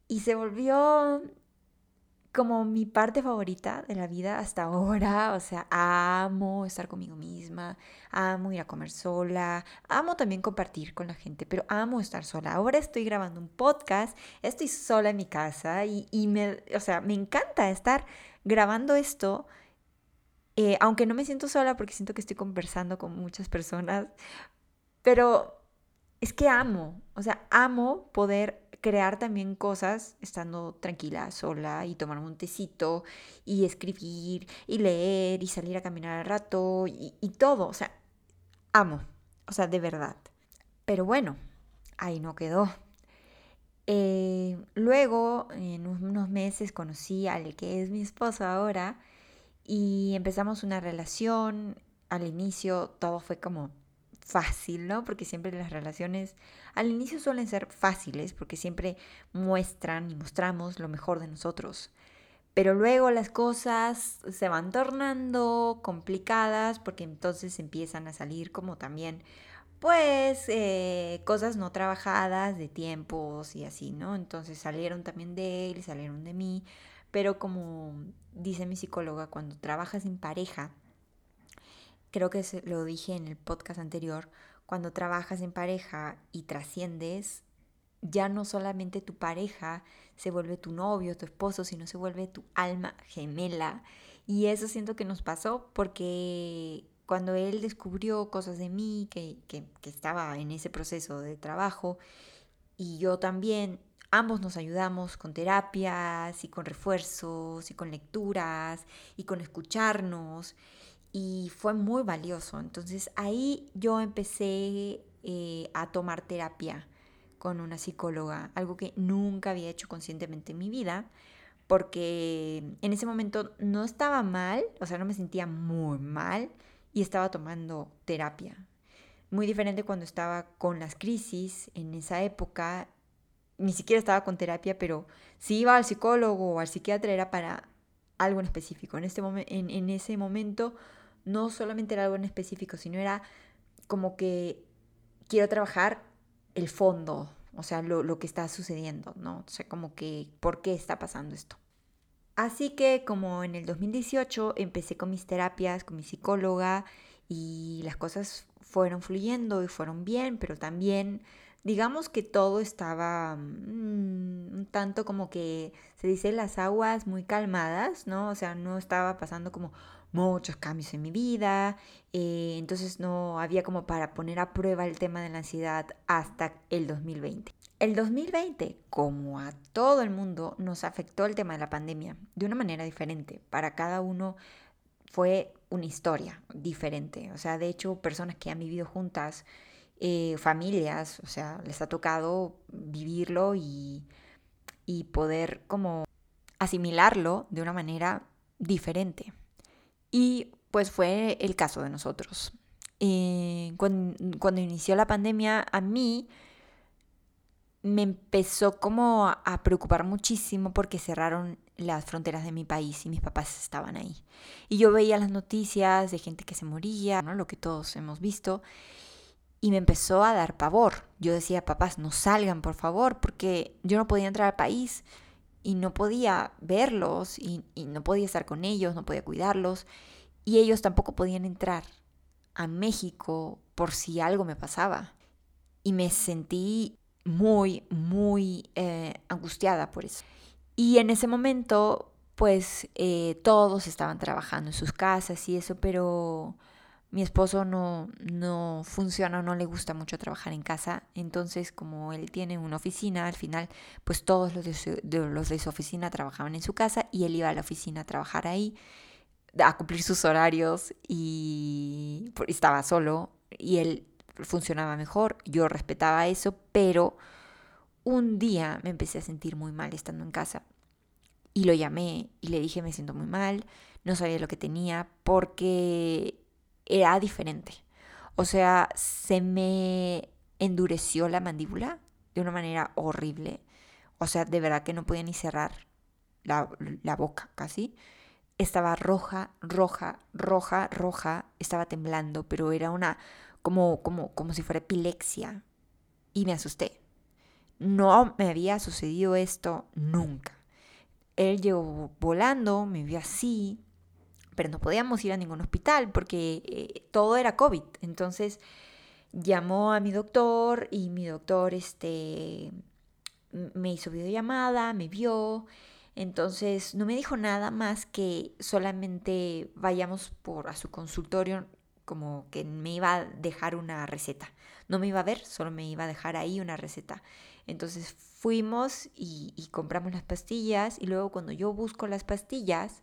Y se volvió como mi parte favorita de la vida hasta ahora, o sea, amo estar conmigo misma, amo ir a comer sola, amo también compartir con la gente, pero amo estar sola. Ahora estoy grabando un podcast, estoy sola en mi casa y, me, o sea, me encanta estar grabando esto, eh, aunque no me siento sola porque siento que estoy conversando con muchas personas, pero es que amo, o sea, amo poder crear también cosas estando tranquila, sola y tomar un tecito y escribir y leer y salir a caminar al rato y, todo, o sea, amo, o sea, de verdad. Pero bueno, ahí no quedó. Eh, luego, en unos meses, conocí al que es mi esposo ahora y empezamos una relación. Al inicio todo fue como fácil, ¿no? Porque siempre las relaciones al inicio suelen ser fáciles porque siempre muestran y mostramos lo mejor de nosotros. Pero luego las cosas se van tornando complicadas porque entonces empiezan a salir como también pues eh, cosas no trabajadas de tiempos y así, ¿no? Entonces salieron también de él, salieron de mí, pero como dice mi psicóloga, cuando trabajas en pareja, creo que lo dije en el podcast anterior, cuando trabajas en pareja y trasciendes, ya no solamente tu pareja se vuelve tu novio, tu esposo, sino se vuelve tu alma gemela. Y eso siento que nos pasó porque cuando él descubrió cosas de mí, que, que, que estaba en ese proceso de trabajo, y yo también, ambos nos ayudamos con terapias y con refuerzos y con lecturas y con escucharnos y fue muy valioso. Entonces ahí yo empecé eh, a tomar terapia con una psicóloga, algo que nunca había hecho conscientemente en mi vida, porque en ese momento no estaba mal, o sea, no me sentía muy mal y estaba tomando terapia. Muy diferente cuando estaba con las crisis en esa época, ni siquiera estaba con terapia, pero si iba al psicólogo o al psiquiatra era para algo en específico. En, este en, en ese momento no solamente era algo en específico, sino era como que quiero trabajar el fondo, o sea, lo, lo, que está sucediendo, ¿no? O sea, como que, ¿por qué está pasando esto? Así que como en el 2018 empecé con mis terapias, con mi psicóloga, y las cosas fueron fluyendo y fueron bien, pero también digamos que todo estaba mm, un tanto como que se dice las aguas muy calmadas, ¿no? O sea, no estaba pasando como muchos cambios en mi vida, eh, entonces no había como para poner a prueba el tema de la ansiedad hasta el 2020. El 2020, como a todo el mundo, nos afectó el tema de la pandemia de una manera diferente. Para cada uno fue una historia diferente. O sea, de hecho, personas que han vivido juntas, eh, familias, o sea, les ha tocado vivirlo y, y poder como asimilarlo de una manera diferente. Y pues fue el caso de nosotros. Eh, cuando, cuando, inició la pandemia, a mí me empezó como a preocupar muchísimo porque cerraron las fronteras de mi país y mis papás estaban ahí. Y yo veía las noticias de gente que se moría, ¿no? lo que todos hemos visto, y me empezó a dar pavor. Yo decía, papás, no salgan, por favor, porque yo no podía entrar al país y no podía verlos y, no podía estar con ellos, no podía cuidarlos, y ellos tampoco podían entrar a México por si algo me pasaba. Y me sentí muy, muy eh, angustiada por eso. Y en ese momento, pues eh, todos estaban trabajando en sus casas y eso, pero mi esposo no, no funciona, no le gusta mucho trabajar en casa. Entonces, como él tiene una oficina, al final, pues todos los de su, los de su oficina trabajaban en su casa y él iba a la oficina a trabajar ahí, a cumplir sus horarios y estaba solo y él funcionaba mejor. Yo respetaba eso, pero un día me empecé a sentir muy mal estando en casa. Y lo llamé y le dije, me siento muy mal, no sabía lo que tenía, porque era diferente. O sea, se me endureció la mandíbula de una manera horrible. O sea, de verdad que no podía ni cerrar la, la boca casi. Estaba roja, roja, roja, roja. Estaba temblando, pero era una como, como, como si fuera epilepsia. Y me asusté. No me había sucedido esto nunca. Él llegó volando, me vio así, pero no podíamos ir a ningún hospital porque eh, todo era COVID. Entonces llamó a mi doctor y mi doctor este, me hizo videollamada, me vio. Entonces no me dijo nada más que solamente vayamos por a su consultorio como que me iba a dejar una receta. No me iba a ver, solo me iba a dejar ahí una receta. Entonces fuimos y, compramos las pastillas y luego cuando yo busco las pastillas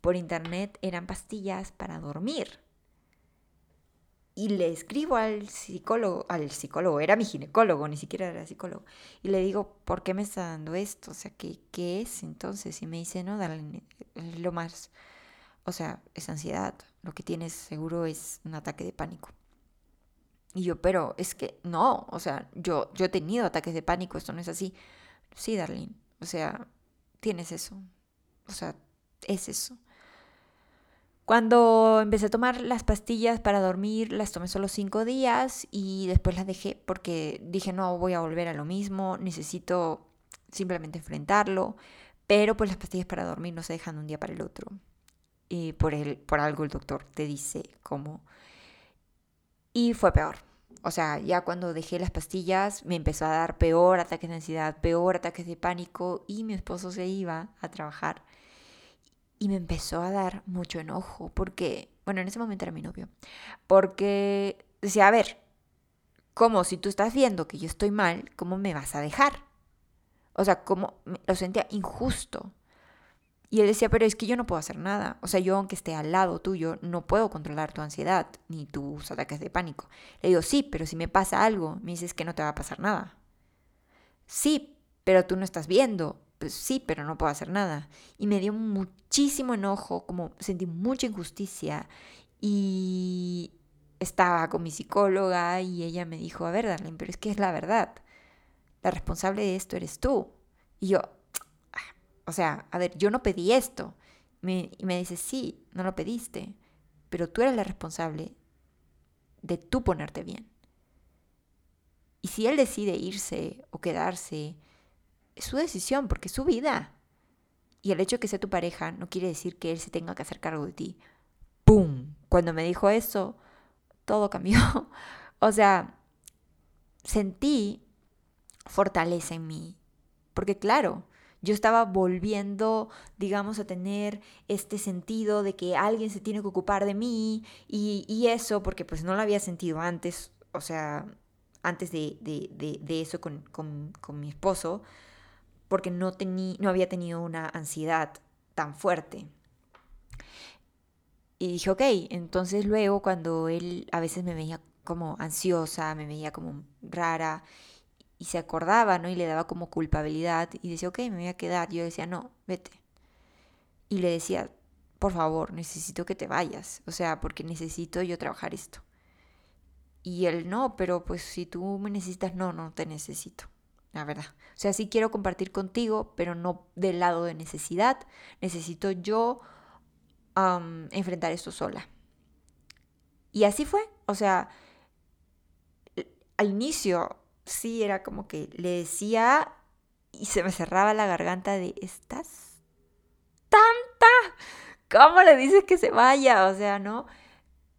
por internet eran pastillas para dormir. Y le escribo al psicólogo, al psicólogo, era mi ginecólogo, ni siquiera era psicólogo, y le digo, ¿por qué me está dando esto? O sea, ¿qué, qué es entonces? Y me dice, no, dale, lo más, o sea, es ansiedad, lo que tienes seguro es un ataque de pánico. Y yo, pero es que no, o sea, yo, yo he tenido ataques de pánico, esto no es así. Sí, Darlene, o sea, tienes eso. O sea, es eso. Cuando empecé a tomar las pastillas para dormir, las tomé solo cinco días y después las dejé porque dije, no, voy a volver a lo mismo, necesito simplemente enfrentarlo. Pero pues las pastillas para dormir no se dejan de un día para el otro. Y por, el, por algo el doctor te dice cómo y fue peor. O sea, ya cuando dejé las pastillas me empezó a dar peor ataques de ansiedad, peor ataques de pánico y mi esposo se iba a trabajar. Y me empezó a dar mucho enojo porque, bueno, en ese momento era mi novio, porque decía, a ver, ¿cómo si tú estás viendo que yo estoy mal, cómo me vas a dejar? O sea, como lo sentía injusto. Y él decía, pero es que yo no puedo hacer nada. O sea, yo aunque esté al lado tuyo, no puedo controlar tu ansiedad ni tus ataques de pánico. Le digo, sí, pero si me pasa algo, me dices que no te va a pasar nada. Sí, pero tú no estás viendo. Pues sí, pero no puedo hacer nada. Y me dio muchísimo enojo, como sentí mucha injusticia. Y estaba con mi psicóloga y ella me dijo, a ver, Darlene, pero es que es la verdad. La responsable de esto eres tú. Y yo, o sea, a ver, yo no pedí esto. y me dice, sí, no lo pediste, pero tú eres la responsable de tú ponerte bien. Y si él decide irse o quedarse, su decisión, porque es su vida. Y el hecho de que sea tu pareja no quiere decir que él se tenga que hacer cargo de ti. ¡Pum! Cuando me dijo eso, todo cambió. [LAUGHS] o sea, sentí fortaleza en mí. Porque claro, yo estaba volviendo, digamos, a tener este sentido de que alguien se tiene que ocupar de mí y, eso, porque pues no lo había sentido antes, o sea, antes de, eso con, mi esposo, porque no, no había tenido una ansiedad tan fuerte. Y dije, ok, entonces luego cuando él a veces me veía como ansiosa, me veía como rara, y se acordaba, ¿no? Y le daba como culpabilidad y decía, ok, me voy a quedar. Yo decía, no, vete. Y le decía, por favor, necesito que te vayas, o sea, porque necesito yo trabajar esto. Y él, no, pero pues si tú me necesitas, no, no te necesito, la verdad. O sea, sí quiero compartir contigo, pero no del lado de necesidad. Necesito yo enfrentar esto sola. Y así fue, o sea, al inicio sí era como que le decía y se me cerraba la garganta de, ¿estás tanta? ¿Cómo le dices que se vaya? O sea, ¿no?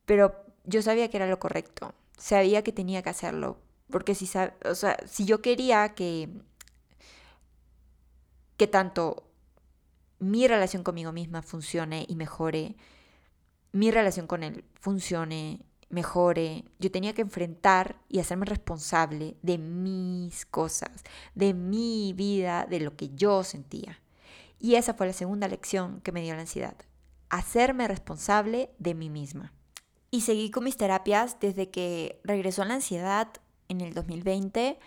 Pero yo sabía que era lo correcto, sabía que tenía que hacerlo, porque si, o sea, si yo quería que, que tanto mi relación conmigo misma funcione y mejore, mi relación con él funcione mejore, yo tenía que enfrentar y hacerme responsable de mis cosas, de mi vida, de lo que yo sentía. Y esa fue la segunda lección que me dio la ansiedad, hacerme responsable de mí misma. Y seguí con mis terapias desde que regresó la ansiedad en el 2020.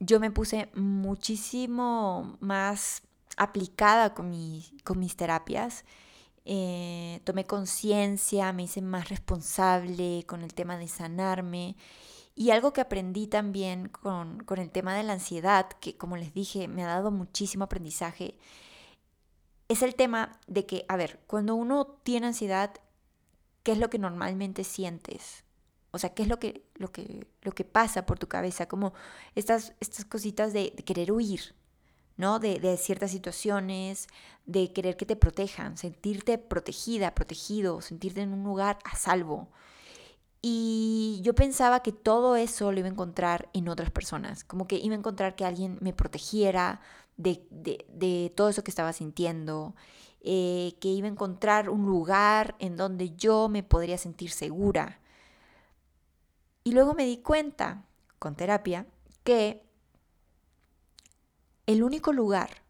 Yo me puse muchísimo más aplicada con, mis terapias eh, tomé conciencia, me hice más responsable con el tema de sanarme. Y algo que aprendí también con, con, el tema de la ansiedad, que como les dije, me ha dado muchísimo aprendizaje, es el tema de que, a ver, cuando uno tiene ansiedad, ¿qué es lo que normalmente sientes? O sea, ¿qué es lo que, lo que, lo que pasa por tu cabeza? Como estas, estas cositas de, de querer huir, ¿no? De, ciertas situaciones, de querer que te protejan, sentirte protegida, protegido, sentirte en un lugar a salvo. Y yo pensaba que todo eso lo iba a encontrar en otras personas, como que iba a encontrar que alguien me protegiera de, todo eso que estaba sintiendo, eh, que iba a encontrar un lugar en donde yo me podría sentir segura. Y luego me di cuenta, con terapia, que el único lugar,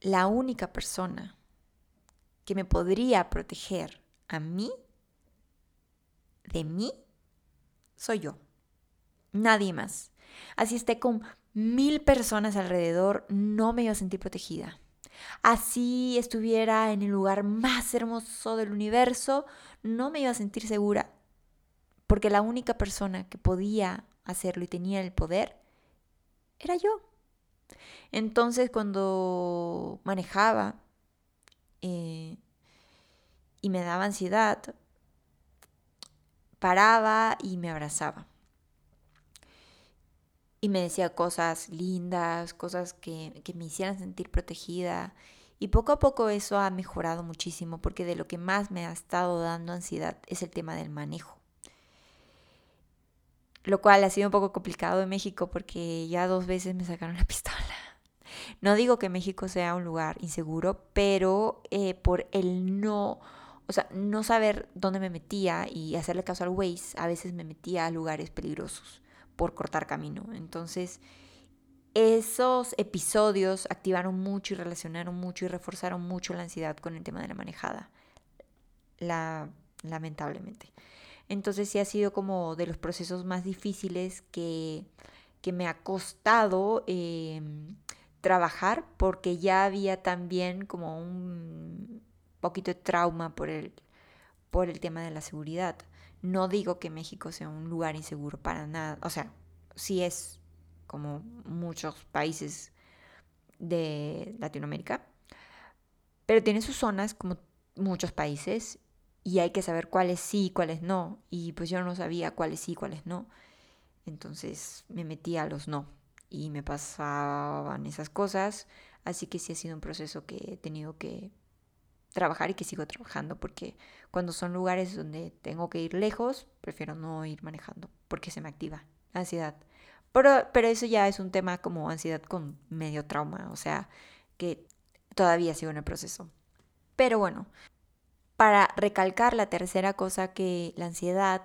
la única persona que me podría proteger a mí, de mí, soy yo. Nadie más. Así esté con mil personas alrededor, no me iba a sentir protegida. Así estuviera en el lugar más hermoso del universo, no me iba a sentir segura. Porque la única persona que podía hacerlo y tenía el poder era yo. Entonces cuando manejaba eh, y me daba ansiedad, paraba y me abrazaba. Y me decía cosas lindas, cosas que, que me hicieran sentir protegida. Y poco a poco eso ha mejorado muchísimo porque de lo que más me ha estado dando ansiedad es el tema del manejo lo cual ha sido un poco complicado en México porque ya dos veces me sacaron la [LAUGHS] pistola. No digo que México sea un lugar inseguro, pero eh, por el no, o sea, no saber dónde me metía y hacerle caso al Waze, a veces me metía a lugares peligrosos por cortar camino. Entonces, esos episodios activaron mucho y relacionaron mucho y reforzaron mucho la ansiedad con el tema de la manejada. La, lamentablemente. Entonces sí ha sido como de los procesos más difíciles que, que me ha costado em, trabajar porque ya había también como un poquito de trauma por el, por el tema de la seguridad. No digo que México sea un lugar inseguro para nada, o sea, sí es como muchos países de Latinoamérica, pero tiene sus zonas como muchos países y hay que saber cuáles sí y cuáles no. Y pues yo no sabía cuáles sí y cuáles no. Entonces me metí a los no y me pasaban esas cosas. Así que sí ha sido un proceso que he tenido que trabajar y que sigo trabajando porque cuando son lugares donde tengo que ir lejos, prefiero no ir manejando porque se me activa ansiedad. Pero, pero eso ya es un tema como ansiedad con medio trauma, o sea, que todavía sigo en el proceso. Pero bueno, para recalcar la tercera cosa que la ansiedad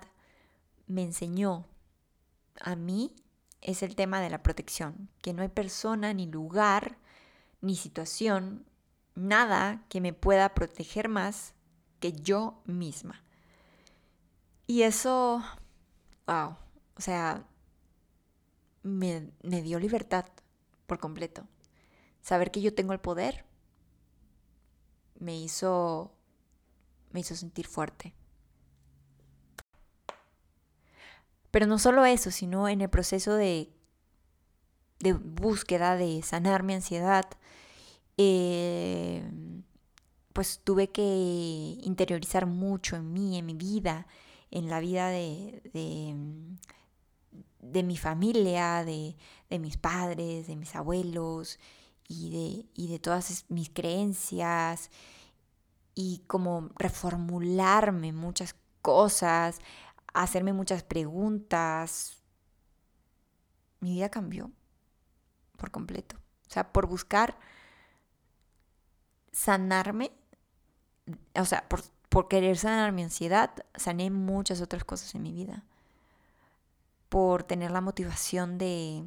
me enseñó a mí es el tema de la protección, que no hay persona, ni lugar, ni situación, nada que me pueda proteger más que yo misma. Y eso, wow, o sea, me, me dio libertad por completo. Saber que yo tengo el poder me hizo, me hizo sentir fuerte. Pero no solo eso, sino en el proceso de, de búsqueda, de sanar mi ansiedad, eh, pues tuve que interiorizar mucho en mí, en mi vida, en la vida de, de, mi familia, de, de, mis padres, de mis abuelos y de, y de todas mis creencias y como reformularme muchas cosas, hacerme muchas preguntas. Mi vida cambió por completo. O sea, por buscar sanarme, o sea, por, por querer sanar mi ansiedad, sané muchas otras cosas en mi vida. Por tener la motivación de,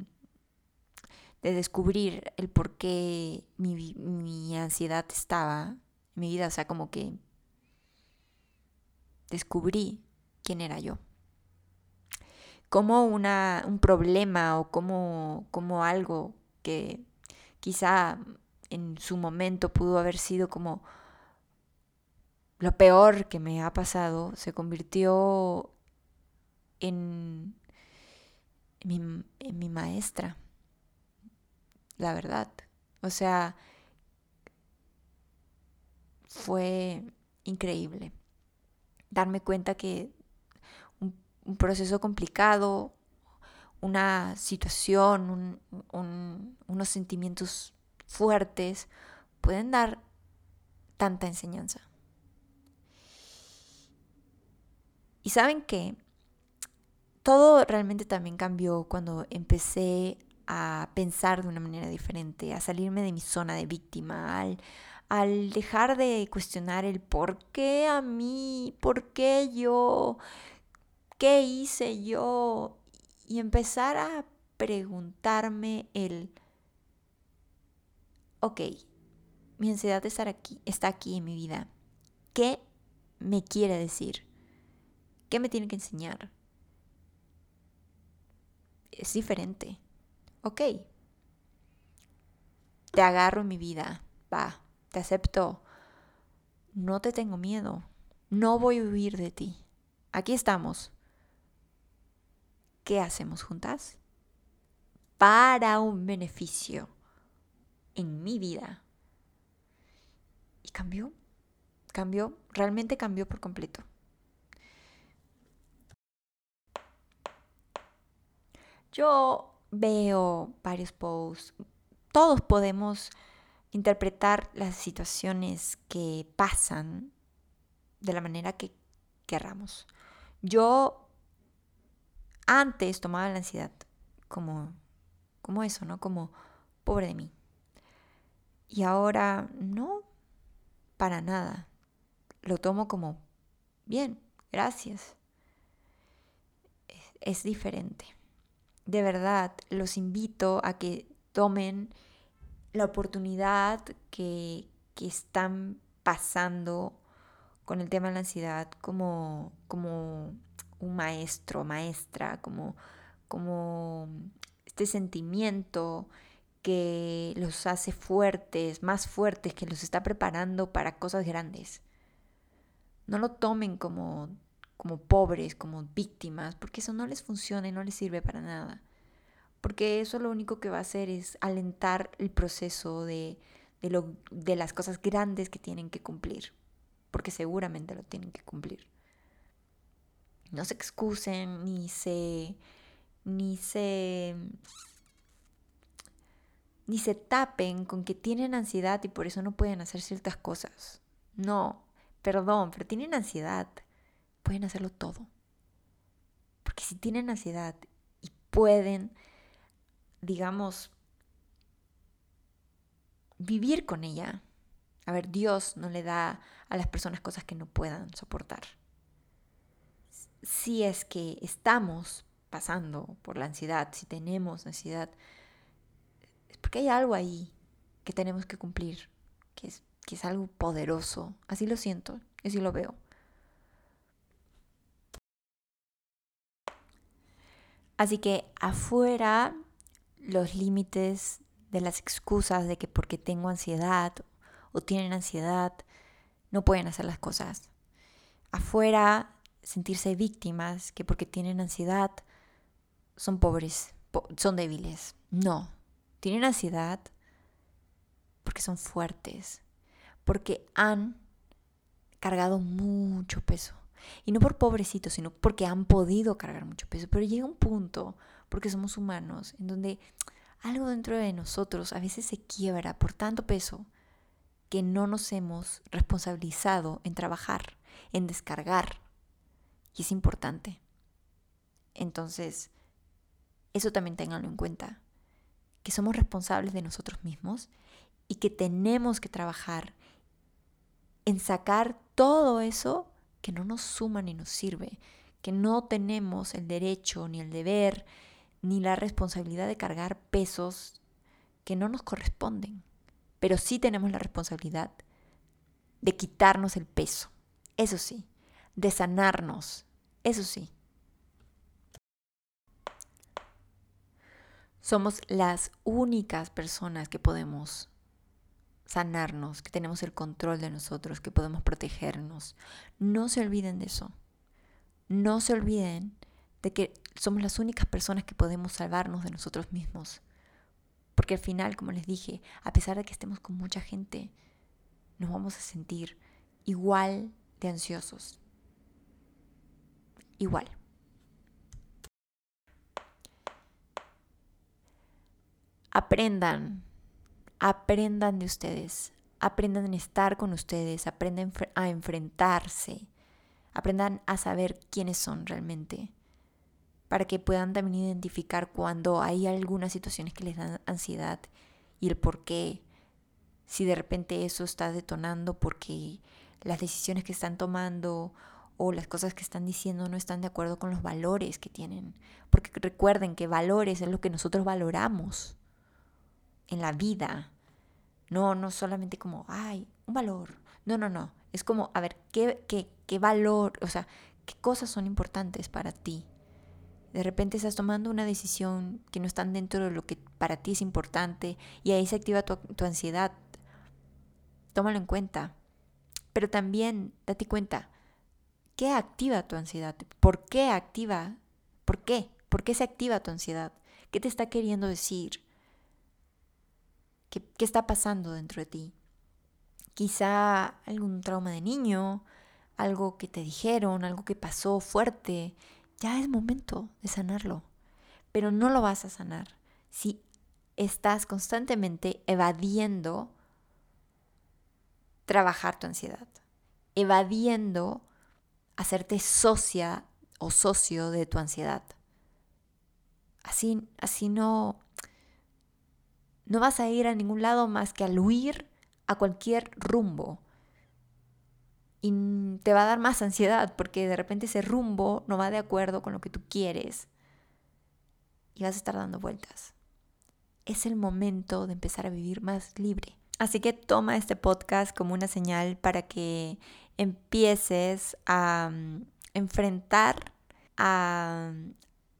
de descubrir el por qué mi, mi ansiedad estaba mi vida. O sea, como que descubrí quién era yo. Como una, un problema o como, como algo que quizá en su momento pudo haber sido como lo peor que me ha pasado, se convirtió en, en, mi, maestra, la verdad. O sea, fue increíble darme cuenta que un, proceso complicado, una situación, unos sentimientos fuertes pueden dar tanta enseñanza. Y saben que todo realmente también cambió cuando empecé a pensar de una manera diferente, a salirme de mi zona de víctima, al, al dejar de cuestionar el por qué a mí, por qué yo, qué hice yo, y empezar a preguntarme el ok, mi ansiedad de estar aquí, está aquí en mi vida. ¿Qué me quiere decir? ¿Qué me tiene que enseñar? Es diferente. Ok. Te agarro en mi vida. Va, te acepto. No te tengo miedo. No voy a huir de ti. Aquí estamos. ¿Qué hacemos juntas? Para un beneficio en mi vida. Y cambió, cambió, realmente cambió por completo. Yo veo varios posts, todos podemos interpretar las situaciones que pasan de la manera que querramos. Yo antes tomaba la ansiedad como, como eso, ¿no? Como pobre de mí. Y ahora no, para nada. Lo tomo como, bien, gracias. Es, diferente. De verdad, los invito a que tomen la oportunidad que, que están pasando con el tema de la ansiedad como, como un maestro, maestra, como, como este sentimiento que los hace fuertes, más fuertes, que los está preparando para cosas grandes. No lo tomen como, como pobres, como víctimas, porque eso no les funciona y no les sirve para nada. Porque eso lo único que va a hacer es alentar el proceso de, de, lo, de las cosas grandes que tienen que cumplir, porque seguramente lo tienen que cumplir. No se excusen ni se ni se ni se tapen con que tienen ansiedad y por eso no pueden hacer ciertas cosas. No, perdón, pero tienen ansiedad, pueden hacerlo todo. Porque si tienen ansiedad y pueden, digamos, vivir con ella, a ver, Dios no le da a las personas cosas que no puedan soportar. Si es que estamos pasando por la ansiedad, si tenemos ansiedad, es porque hay algo ahí que tenemos que cumplir, que es, que es algo poderoso. Así lo siento, así lo veo. Así que afuera los límites de las excusas de que porque tengo ansiedad o tienen ansiedad no pueden hacer las cosas. Afuera sentirse víctimas que porque tienen ansiedad son pobres, son débiles. No, tienen ansiedad porque son fuertes, porque han cargado mucho peso. Y no por pobrecitos, sino porque han podido cargar mucho peso. Pero llega un punto, porque somos humanos, en donde algo dentro de nosotros a veces se quiebra por tanto peso que no nos hemos responsabilizado en trabajar, en descargar. Y es importante. Entonces, eso también ténganlo en cuenta, que somos responsables de nosotros mismos y que tenemos que trabajar en sacar todo eso que no nos suma ni nos sirve, que no tenemos el derecho ni el deber ni la responsabilidad de cargar pesos que no nos corresponden, pero sí tenemos la responsabilidad de quitarnos el peso, eso sí, de sanarnos, eso sí. Somos las únicas personas que podemos sanarnos, que tenemos el control de nosotros, que podemos protegernos. No se olviden de eso. No se olviden de que somos las únicas personas que podemos salvarnos de nosotros mismos. Porque al final, como les dije, a pesar de que estemos con mucha gente, nos vamos a sentir igual de ansiosos. Igual. aprendan, aprendan de ustedes, aprendan a estar con ustedes, aprendan a enfrentarse, aprendan a saber quiénes son realmente, para que puedan también identificar cuando hay algunas situaciones que les dan ansiedad y el por qué, si de repente eso está detonando porque las decisiones que están tomando o las cosas que están diciendo no están de acuerdo con los valores que tienen. Porque recuerden que valores es lo que nosotros valoramos en la vida. No, no solamente como, ay, un valor. No, no, no. Es como, a ver, ¿qué, qué, qué valor, o sea, qué cosas son importantes para ti? De repente estás tomando una decisión que no están dentro de lo que para ti es importante y ahí se activa tu, tu ansiedad. Tómalo en cuenta. Pero también date cuenta, ¿qué activa tu ansiedad? ¿Por qué activa? ¿Por qué? ¿Por qué se activa tu ansiedad? ¿Qué te está queriendo decir? ¿Qué, está pasando dentro de ti? Quizá algún trauma de niño, algo que te dijeron, algo que pasó fuerte. Ya es momento de sanarlo. Pero no lo vas a sanar si estás constantemente evadiendo trabajar tu ansiedad, evadiendo hacerte socia o socio de tu ansiedad. Así, así no, no vas a ir a ningún lado más que al huir a cualquier rumbo. Y te va a dar más ansiedad porque de repente ese rumbo no va de acuerdo con lo que tú quieres. Y vas a estar dando vueltas. es el momento de empezar a vivir más libre. Así que toma este podcast como una señal para que empieces a mm, enfrentar, a mm,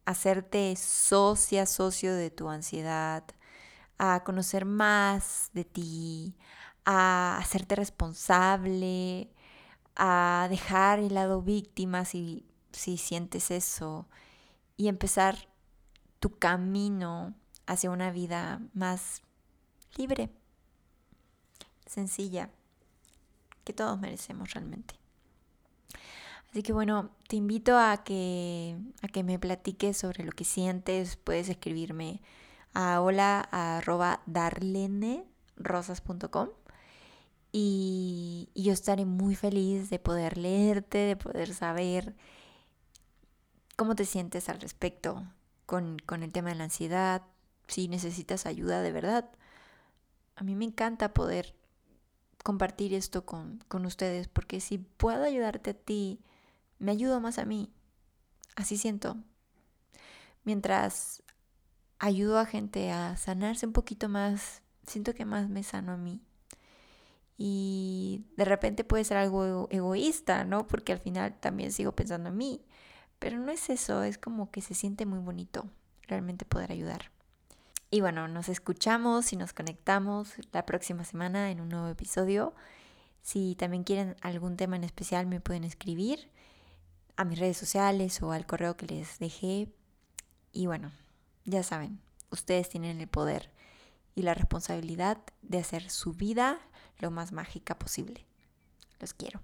hacerte socia, socio de tu ansiedad, a conocer más de ti, a hacerte responsable, a dejar el lado víctima si, si sientes eso y empezar tu camino hacia una vida más libre, sencilla, que todos merecemos realmente. Así que bueno, te invito a que, a que me platiques sobre lo que sientes. Puedes escribirme a hola y, yo estaré muy feliz de poder leerte, de poder saber cómo te sientes al respecto con, con el tema de la ansiedad, si necesitas ayuda de verdad. A mí me encanta poder compartir esto con, con ustedes, porque si puedo ayudarte a ti, me ayudo más a mí. Así siento. Mientras ayudo a gente a sanarse un poquito más, siento que más me sano a mí. Y de repente puede ser algo egoísta, ¿no? Porque al final también sigo pensando en mí. Pero no es eso, es como que se siente muy bonito realmente poder ayudar. Y bueno, nos escuchamos y nos conectamos la próxima semana en un nuevo episodio. Si también quieren algún tema en especial me pueden escribir a mis redes sociales o al correo que les dejé. Y bueno, ya saben, ustedes tienen el poder y la responsabilidad de hacer su vida lo más mágica posible. Los quiero.